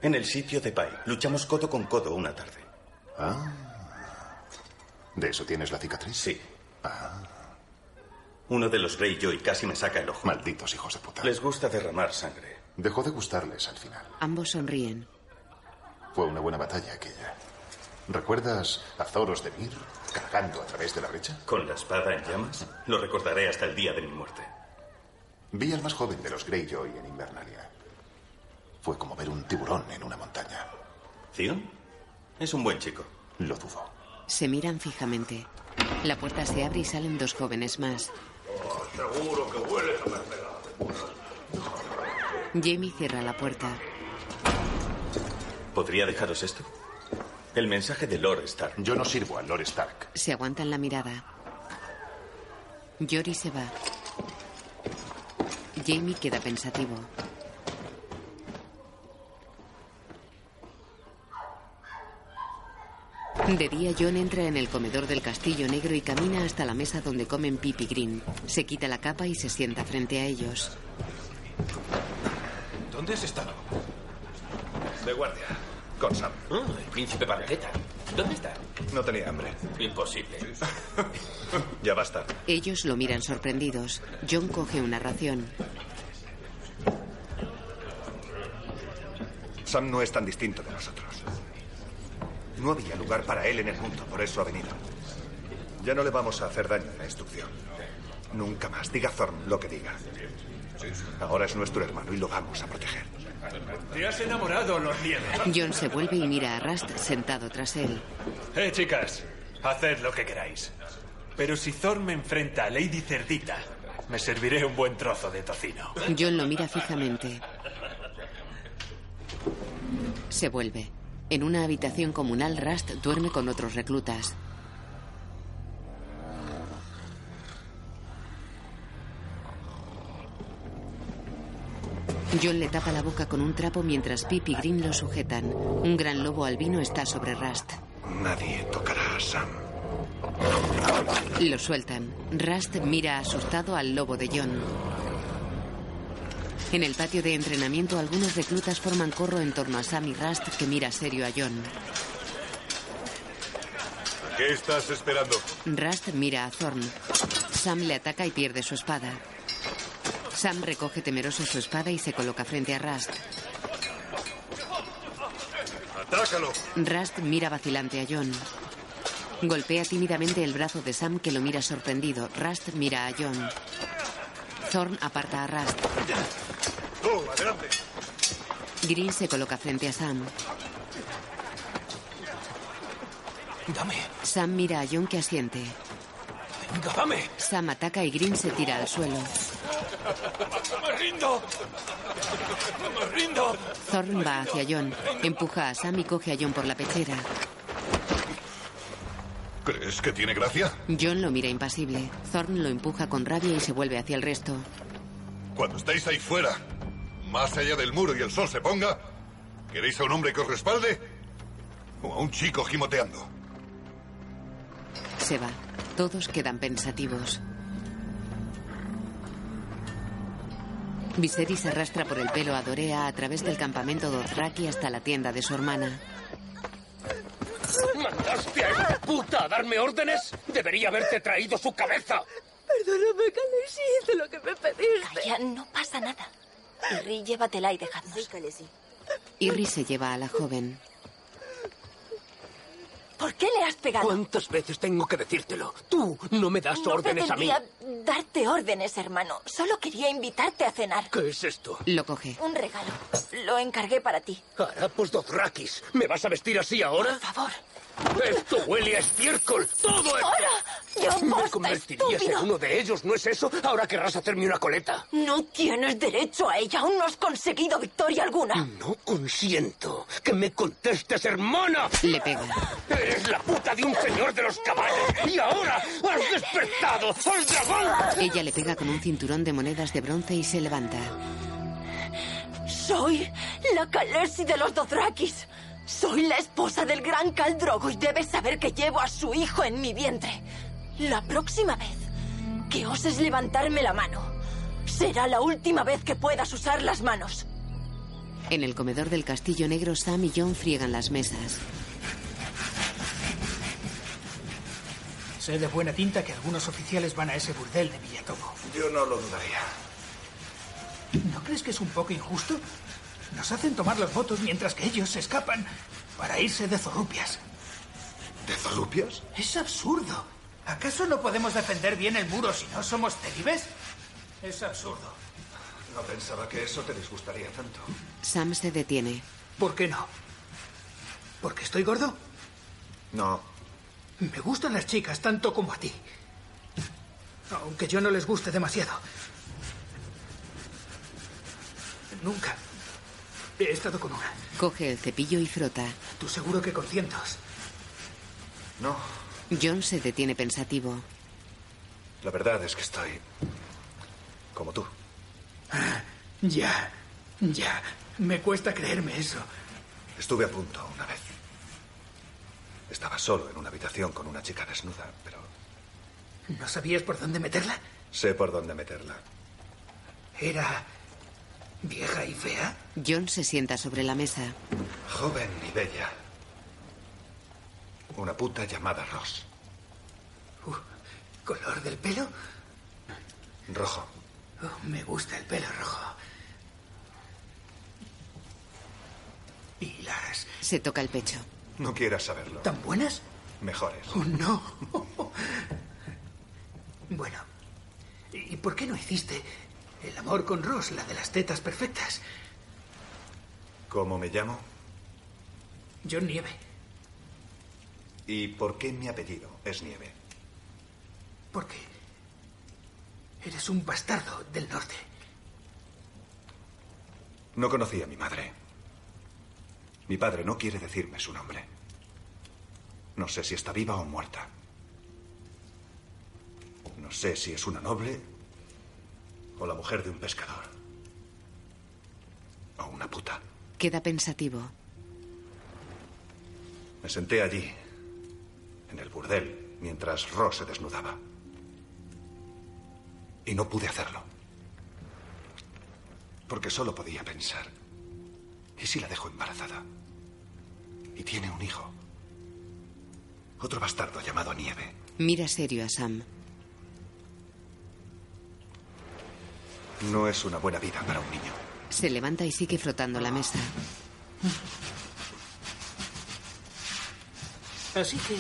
En el sitio de Pai. Luchamos codo con codo una tarde. Ah. ¿De eso tienes la cicatriz? Sí. Ah. Uno de los Greyjoy casi me saca el ojo. Malditos hijos de puta. Les gusta derramar sangre. Dejó de gustarles al final. Ambos sonríen. Fue una buena batalla aquella. ¿Recuerdas a Zoros de Mir cargando a través de la brecha? ¿Con la espada en llamas? Lo recordaré hasta el día de mi muerte. Vi al más joven de los Greyjoy en Invernalia. Fue como ver un tiburón en una montaña. ¿Theon? Es un buen chico. Lo dudo. Se miran fijamente. La puerta se abre y salen dos jóvenes más. seguro que hueles a mermelada. Jamie cierra la puerta. ¿Podría dejaros esto? El mensaje de Lord Stark. Yo no sirvo a Lord Stark. Se aguantan la mirada. Jory se va. Jamie queda pensativo. De día, John entra en el comedor del castillo negro y camina hasta la mesa donde comen Pip y Green. Se quita la capa y se sienta frente a ellos. ¿Dónde has estado? De guardia. Con Sam. Oh, el príncipe Barqueta. ¿Dónde está? No tenía hambre. Imposible. <laughs> Ya basta. Ellos lo miran sorprendidos. John coge una ración. Sam no es tan distinto de nosotros. No había lugar para él en el mundo, por eso ha venido. Ya no le vamos a hacer daño en la instrucción. Nunca más. Diga Thorn lo que diga. Ahora es nuestro hermano y lo vamos a proteger. Te has enamorado. John se vuelve y mira a Rust sentado tras él. Eh, chicas, haced lo que queráis. Pero si Thor me enfrenta a Lady Cerdita, me serviré un buen trozo de tocino. John lo mira fijamente. Se vuelve. En una habitación comunal, Rust duerme con otros reclutas. John le tapa la boca con un trapo mientras Pip y Green lo sujetan. Un gran lobo albino está sobre Rust. Nadie tocará a Sam. Lo sueltan. Rust mira asustado al lobo de John. En el patio de entrenamiento, algunos reclutas forman corro en torno a Sam y Rust, que mira serio a John. ¿Qué estás esperando? Rust mira a Thorn. Sam le ataca y pierde su espada. Sam recoge temeroso su espada y se coloca frente a Rust. ¡Atácalo! Rust mira vacilante a John. Golpea tímidamente el brazo de Sam que lo mira sorprendido. Rust mira a John. Thorn aparta a Rust. ¡Tú, adelante! Green se coloca frente a Sam. Dame. Sam mira a John que asiente. Venga, dame. Sam ataca y Green se tira al suelo. ¡Me rindo! ¡Me rindo! Thorn va hacia John. Empuja a Sam y coge a John por la pechera. ¿Crees que tiene gracia? John lo mira impasible. Thorn lo empuja con rabia y se vuelve hacia el resto. Cuando estáis ahí fuera, más allá del muro y el sol se ponga, ¿queréis a un hombre que os respalde? ¿O a un chico gimoteando? Se va. Todos quedan pensativos. Viserys arrastra por el pelo a Dorea a través del campamento Dothraki hasta la tienda de su hermana. ¿Mandaste a esta puta a darme órdenes? Debería haberte traído su cabeza. Perdóname, Khaleesi, hice lo que me pediste. Calla, no pasa nada. Irri, llévatela y dejadnos. Sí. Irri se lleva a la joven. ¿Por qué le has pegado? ¿Cuántas veces tengo que decírtelo? Tú no me das no órdenes a mí. pretendía darte órdenes, hermano. Solo quería invitarte a cenar. ¿Qué es esto? Lo coge. Un regalo. Lo encargué para ti. Harapos Dothrakis. ¿Me vas a vestir así ahora? Por favor. Esto huele a estiércol. Todo esto. ¡Ahora! ¡Dios Me basta, convertirías en uno de ellos, ¿no es eso? Ahora querrás hacerme una coleta. No tienes derecho a ella. Aún no has conseguido victoria alguna. No consiento que me contestes, hermana. Le pega. Eres la puta de un señor de los caballos y ahora has despertado al dragón. Ella le pega con un cinturón de monedas de bronce y se levanta. Soy la Khaleesi de los Dothrakis. Soy la esposa del gran Khal Drogo y debes saber que llevo a su hijo en mi vientre. La próxima vez que oses levantarme la mano, será la última vez que puedas usar las manos. En el comedor del castillo negro, Sam y John friegan las mesas. Sé de buena tinta que algunos oficiales van a ese burdel de Villatomo. Yo no lo dudaría. ¿No crees que es un poco injusto? Nos hacen tomar los votos mientras que ellos se escapan para irse de zorrupias. ¿De zorrupias? Es absurdo. ¿Acaso no podemos defender bien el muro si no somos celibes? Es absurdo. No pensaba que eso te disgustaría tanto. Sam se detiene. ¿Por qué no? ¿Porque estoy gordo? No. Me gustan las chicas tanto como a ti. Aunque yo no les guste demasiado. Nunca he estado con una. Coge el cepillo y frota. Tú seguro que con cientos. No. John se detiene pensativo. La verdad es que estoy. como tú. Ah, ya, ya. Me cuesta creerme eso. Estuve a punto una vez. Estaba solo en una habitación con una chica desnuda, pero ¿No sabías por dónde meterla? sé por dónde meterla. ¿Era vieja y fea? John se sienta sobre la mesa. Joven y bella. Una puta llamada Ross. Uh, ¿Color del pelo? Rojo. Oh, me gusta el pelo rojo. ¿Y las Se toca el pecho. No quieras saberlo. tan buenas? Mejores. Oh, no. <laughs> bueno, ¿y por qué no hiciste el amor con Ross, la de las tetas perfectas? ¿Cómo me llamo? John Nieve. ¿Y por qué mi apellido es Nieve? Porque eres un bastardo del norte. No conocí a mi madre. Mi padre no quiere decirme su nombre. No sé si está viva o muerta. No sé si es una noble o la mujer de un pescador. O una puta. Queda pensativo. Me senté allí, en el burdel, mientras Ross se desnudaba. Y no pude hacerlo. Porque solo podía pensar. ¿Y si la dejo embarazada? Y tiene un hijo. Otro bastardo llamado Nieve. Mira serio a Sam. No es una buena vida para un niño. Se levanta y sigue frotando la mesa. Así que...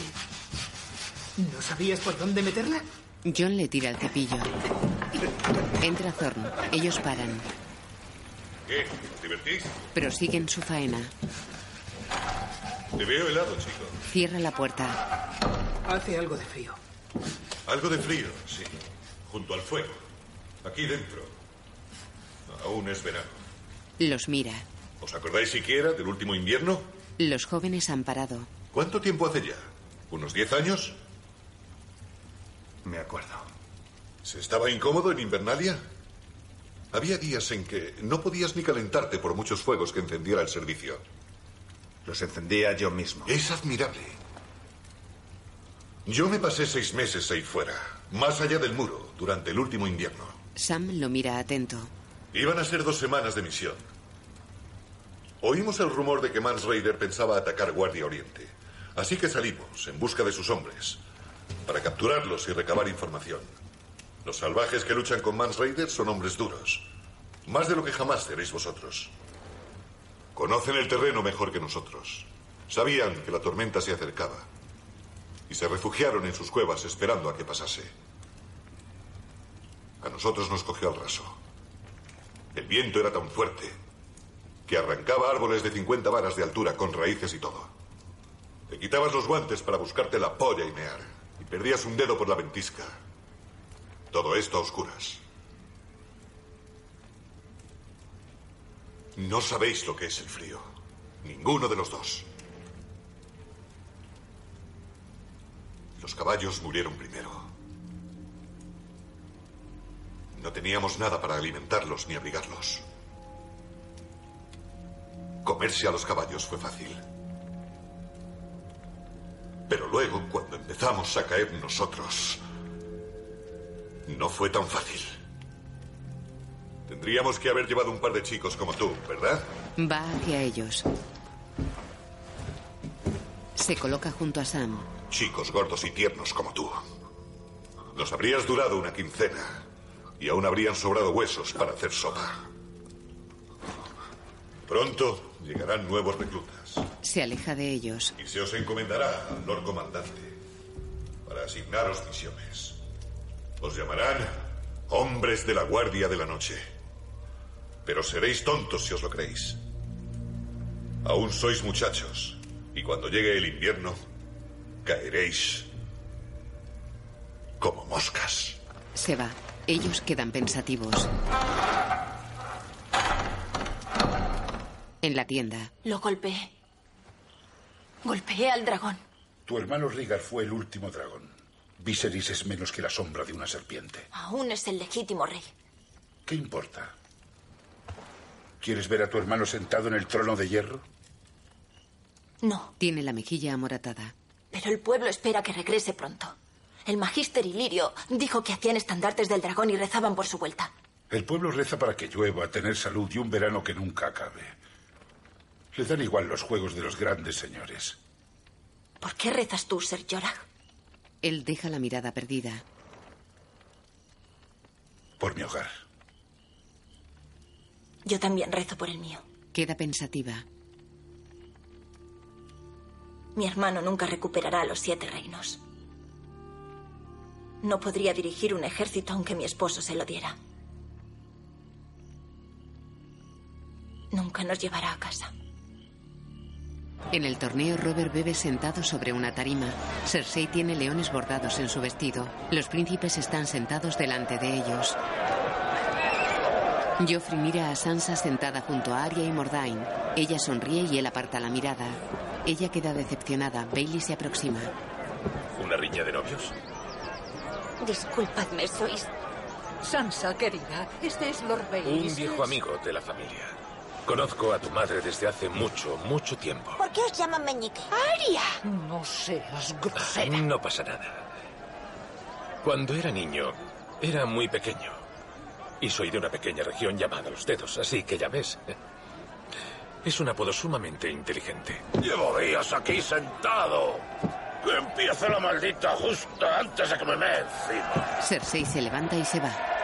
¿No sabías por dónde meterla? John le tira el cepillo. Entra Thorn. Ellos paran. ¿Qué? ¿Divertís? Prosiguen su faena. Te veo helado, chico. Cierra la puerta. Hace algo de frío. Algo de frío, sí. Junto al fuego. Aquí dentro. Aún es verano. Los mira. ¿Os acordáis siquiera del último invierno? Los jóvenes han parado. ¿Cuánto tiempo hace ya? ¿Unos diez años? Me acuerdo. ¿Se estaba incómodo en Invernalia? Había días en que no podías ni calentarte por muchos fuegos que encendiera el servicio. Los encendía yo mismo. Es admirable. Yo me pasé seis meses ahí fuera, más allá del muro, durante el último invierno. Sam lo mira atento. Iban a ser dos semanas de misión. Oímos el rumor de que Mans Raider pensaba atacar Guardia Oriente. Así que salimos en busca de sus hombres, para capturarlos y recabar información. Los salvajes que luchan con Mans Raider son hombres duros. Más de lo que jamás seréis vosotros. Conocen el terreno mejor que nosotros. Sabían que la tormenta se acercaba. Y se refugiaron en sus cuevas esperando a que pasase. A nosotros nos cogió al raso. El viento era tan fuerte que arrancaba árboles de 50 varas de altura con raíces y todo. Te quitabas los guantes para buscarte la polla y mear. Perdías un dedo por la ventisca. Todo esto a oscuras. No sabéis lo que es el frío. Ninguno de los dos. Los caballos murieron primero. No teníamos nada para alimentarlos ni abrigarlos. Comerse a los caballos fue fácil. Pero luego, cuando empezamos a caer nosotros, no fue tan fácil. Tendríamos que haber llevado un par de chicos como tú, ¿verdad? Va hacia ellos. Se coloca junto a Sam. Chicos gordos y tiernos como tú. Nos habrías durado una quincena y aún habrían sobrado huesos para hacer sopa. Pronto llegarán nuevos reclutas Se aleja de ellos. y se os encomendará al Lord Comandante para asignaros misiones. Os llamarán hombres de la Guardia de la Noche. Pero seréis tontos si os lo creéis. Aún sois muchachos y cuando llegue el invierno caeréis como moscas. Se va. Ellos quedan pensativos. En la tienda. Lo golpeé. Golpeé al dragón. Tu hermano Rigar fue el último dragón. Viserys es menos que la sombra de una serpiente. Aún es el legítimo rey. ¿Qué importa? ¿Quieres ver a tu hermano sentado en el trono de hierro? No, Tiene la mejilla amoratada. pero el pueblo espera que regrese pronto. El magíster Ilirio dijo que hacían estandartes del dragón y rezaban por su vuelta. El pueblo reza para que llueva, tener salud y un verano que nunca acabe. Le dan igual los juegos de los grandes señores. ¿Por qué rezas tú, Ser Jorah? Él deja la mirada perdida. Por mi hogar. Yo también rezo por el mío. Queda pensativa. Mi hermano nunca recuperará los siete reinos. No podría dirigir un ejército aunque mi esposo se lo diera. Nunca nos llevará a casa. En el torneo, Robert bebe sentado sobre una tarima. Cersei tiene leones bordados en su vestido. Los príncipes están sentados delante de ellos. Joffrey mira a Sansa sentada junto a Arya y Mordain. Ella sonríe y él aparta la mirada. Ella queda decepcionada. Bailey se aproxima. ¿Una riña de novios? Disculpadme, sois... Sansa, querida, este es Lord Bailey. Un viejo amigo de la familia. Conozco a tu madre desde hace mucho, mucho tiempo. ¿Por qué os llaman meñique? ¡Aria! No seas grosera. No pasa nada. Cuando era niño, era muy pequeño. Y soy de una pequeña región llamada Los Dedos, así que ya ves. Es un apodo sumamente inteligente. Llevo días aquí sentado. Que empiece la maldita justa antes de que me me encima. Cersei se levanta y se va.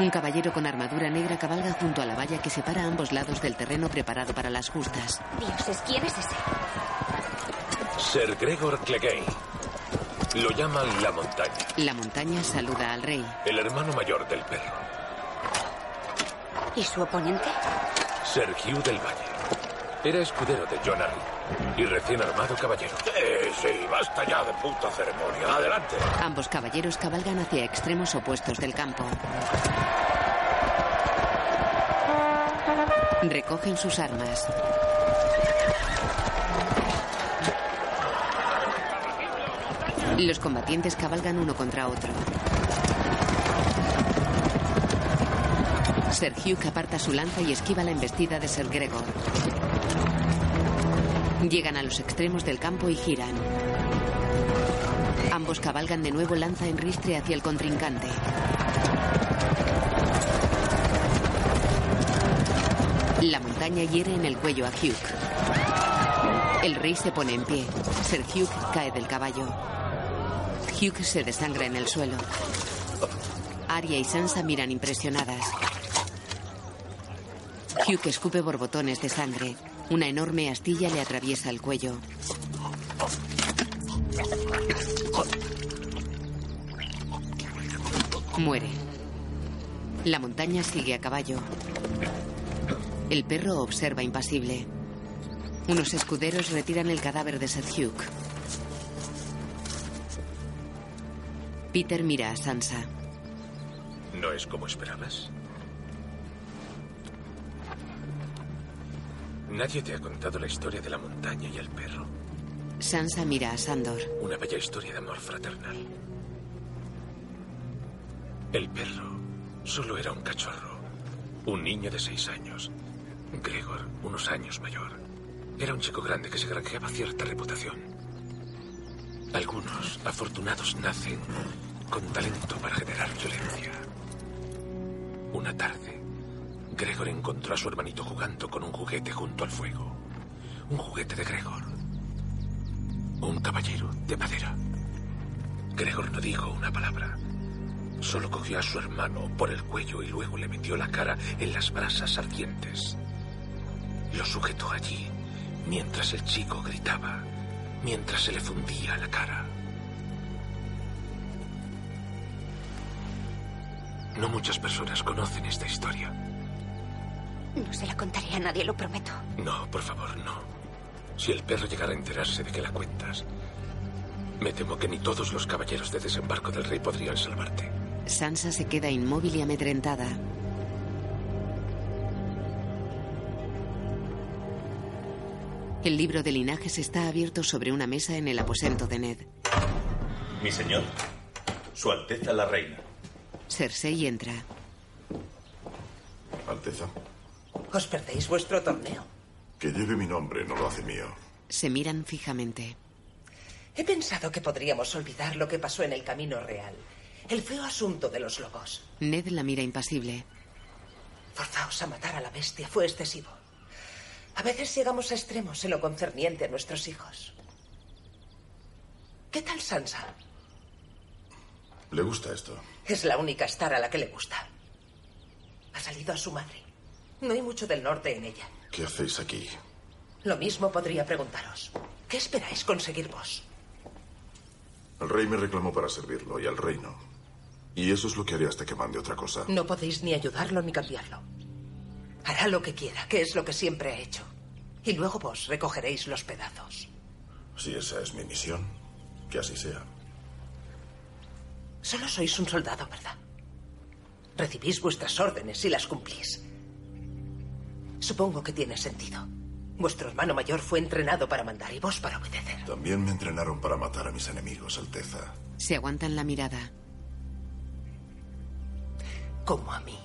Un caballero con armadura negra cabalga junto a la valla que separa ambos lados del terreno preparado para las justas. Dioses, ¿quién es ese? Sir Gregor Clegane. Lo llaman la montaña. La montaña saluda al rey. El hermano mayor del perro. ¿Y su oponente? Sir Hugh del Valle. Era escudero de John Arryn y recién armado caballero. Sí, sí, basta ya de puta ceremonia. Adelante. Ambos caballeros cabalgan hacia extremos opuestos del campo. Recogen sus armas. Los combatientes cabalgan uno contra otro. Sir Hugh aparta su lanza y esquiva la embestida de Sir Gregor. Llegan a los extremos del campo y giran. Ambos cabalgan de nuevo lanza en ristre hacia el contrincante. La montaña hiere en el cuello a Hugh. El rey se pone en pie. Sir Hugh cae del caballo. Hugh se desangra en el suelo. Arya y Sansa miran impresionadas. Hugh escupe borbotones de sangre. Una enorme astilla le atraviesa el cuello. Muere. La montaña sigue a caballo. El perro observa impasible. Unos escuderos retiran el cadáver de Sir Hugh. Peter mira a Sansa. ¿No es como esperabas? Nadie te ha contado la historia de la montaña y el perro. Sansa mira a Sandor. Una bella historia de amor fraternal. El perro solo era un cachorro. Un niño de seis años. Gregor, unos años mayor. Era un chico grande que se granjeaba cierta reputación. Algunos afortunados nacen con talento para generar violencia. Una tarde, Gregor encontró a su hermanito jugando con un juguete junto al fuego. Un juguete de Gregor. Un caballero de madera. Gregor no dijo una palabra. Solo cogió a su hermano por el cuello y luego le metió la cara en las brasas ardientes. Lo sujetó allí mientras el chico gritaba, mientras se le fundía la cara. No muchas personas conocen esta historia. No se la contaré a nadie, lo prometo. No, por favor, no. Si el perro llegara a enterarse de que la cuentas, me temo que ni todos los caballeros de desembarco del rey podrían salvarte. Sansa se queda inmóvil y amedrentada. El libro de linajes está abierto sobre una mesa en el aposento de Ned. Mi señor, Su Alteza la Reina. Cersei entra. Alteza, Os perdéis vuestro torneo. que lleve mi nombre no lo hace mío. Se miran fijamente. He pensado que podríamos olvidar lo que pasó en el Camino Real. El feo asunto de los lobos. Ned la mira impasible. Forzaos a matar a la bestia fue excesivo. A veces llegamos a extremos en lo concerniente a nuestros hijos. ¿Qué tal Sansa? ¿Le gusta esto? Es la única Star a la que le gusta. Ha salido a su madre. No hay mucho del norte en ella. ¿Qué hacéis aquí? Lo mismo podría preguntaros. ¿Qué esperáis conseguir vos? El rey me reclamó para servirlo y al reino. Y eso es lo que haré hasta que mande otra cosa. No podéis ni ayudarlo ni cambiarlo. Hará lo que quiera, que es lo que siempre ha hecho. Y luego vos recogeréis los pedazos. Si esa es mi misión, que así sea. Solo sois un soldado, ¿verdad? Recibís vuestras órdenes y las cumplís. Supongo que tiene sentido. Vuestro hermano mayor fue entrenado para mandar y vos para obedecer. También me entrenaron para matar a mis enemigos, Alteza. Se aguantan la mirada. Como a mí.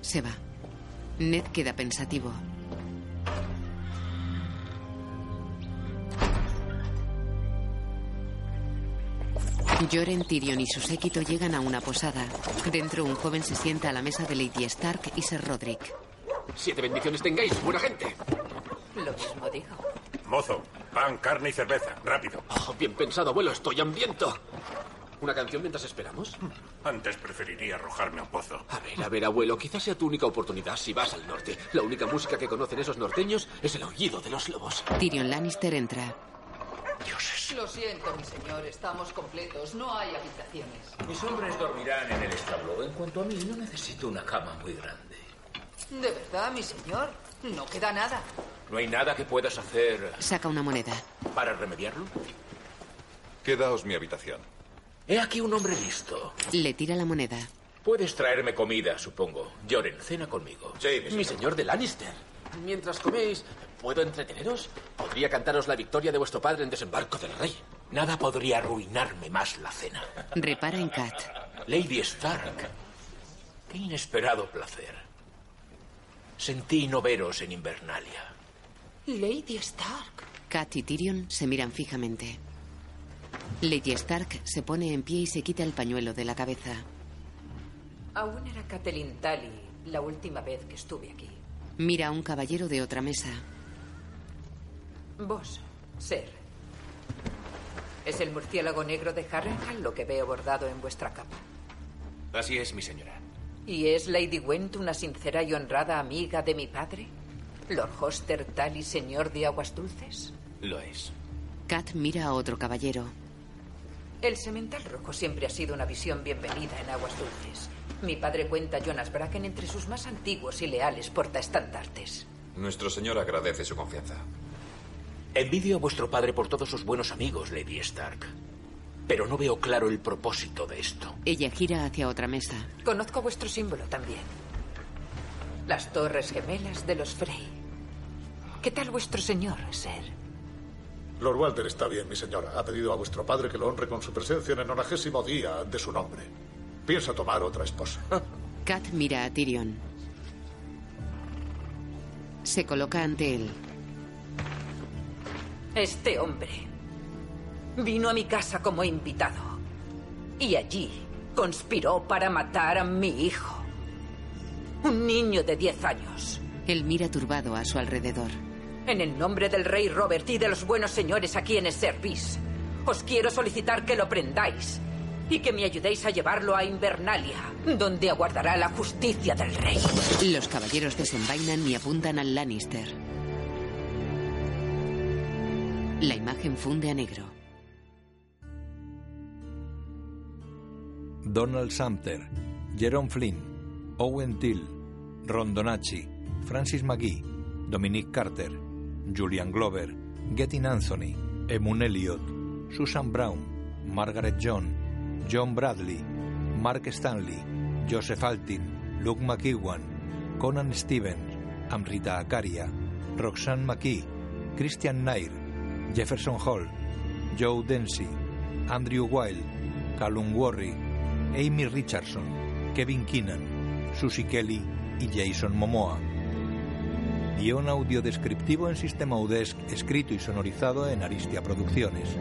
Se va. Ned queda pensativo. Joren, Tyrion y su séquito llegan a una posada. Dentro, un joven se sienta a la mesa de Lady Stark y Ser Roderick. Siete bendiciones tengáis, buena gente. Lo mismo digo. Mozo, pan, carne y cerveza. Rápido. Oh, bien pensado, abuelo. Estoy hambriento. ¿Una canción mientras esperamos? Antes preferiría arrojarme a un pozo. A ver, a ver, abuelo. Quizás sea tu única oportunidad si vas al norte. La única música que conocen esos norteños es el aullido de los lobos. Tyrion Lannister entra. Lo siento, mi señor. Estamos completos. No hay habitaciones. Mis hombres dormirán en el establo. En cuanto a mí, no necesito una cama muy grande. ¿De verdad, mi señor? No queda nada. ¿No hay nada que puedas hacer Saca una moneda. para remediarlo? Quedaos mi habitación. He aquí un hombre listo. Le tira la moneda. Puedes traerme comida, supongo. Lloren, cena conmigo. Sí, Mi señor de Lannister. Mientras coméis, ¿puedo entreteneros? Podría cantaros la victoria de vuestro padre en desembarco del rey. Nada podría arruinarme más la cena. Repara en Kat. Lady Stark. Qué inesperado placer. Sentí no veros en Invernalia. Lady Stark. Kat y Tyrion se miran fijamente. Lady Stark se pone en pie y se quita el pañuelo de la cabeza. Aún era Catelyn Tully la última vez que estuve aquí. Mira a un caballero de otra mesa. Vos, Ser. ¿Es el murciélago negro de Harrenhal lo que veo bordado en vuestra capa? Así es, mi señora. ¿Y es Lady Gwent una sincera y honrada amiga de mi padre? ¿Lord Hoster Tully, señor de Aguas Dulces? Lo es. Kat mira a otro caballero. El semental rojo siempre ha sido una visión bienvenida en Aguas Dulces. Mi padre cuenta a Jonas Bracken entre sus más antiguos y leales portaestandartes. Nuestro señor agradece su confianza. Envidio a vuestro padre por todos sus buenos amigos, Lady Stark. Pero no veo claro el propósito de esto. Ella gira hacia otra mesa. Conozco vuestro símbolo también. Las torres gemelas de los Frey. ¿Qué tal vuestro señor, Ser? Lord Walter está bien, mi señora. Ha pedido a vuestro padre que lo honre con su presencia en el nonagésimo día de su nombre. Piensa tomar otra esposa. <laughs> Kat mira a Tyrion. Se coloca ante él. Este hombre vino a mi casa como invitado y allí conspiró para matar a mi hijo. Un niño de 10 años. Él mira turbado a su alrededor. En el nombre del rey Robert y de los buenos señores a quienes servís, os quiero solicitar que lo prendáis y que me ayudéis a llevarlo a Invernalia, donde aguardará la justicia del rey. Los caballeros desenvainan y apuntan al Lannister. La imagen funde a negro. Donald Sumter, Jerome Flynn, Owen Till, Rondonacci, Francis McGee, Dominic Carter, Julian Glover, Gettin Anthony, Emun Elliot, Susan Brown, Margaret John, John Bradley, Mark Stanley, Joseph Altin, Luke McEwan, Conan Stevens, Amrita Akaria, Roxanne McKee, Christian Nair, Jefferson Hall, Joe Dempsey, Andrew Wilde, Callum Worry, Amy Richardson, Kevin Keenan, Susie Kelly y Jason Momoa. Guión audiodescriptivo en sistema UDESC, escrito y sonorizado en Aristia Producciones.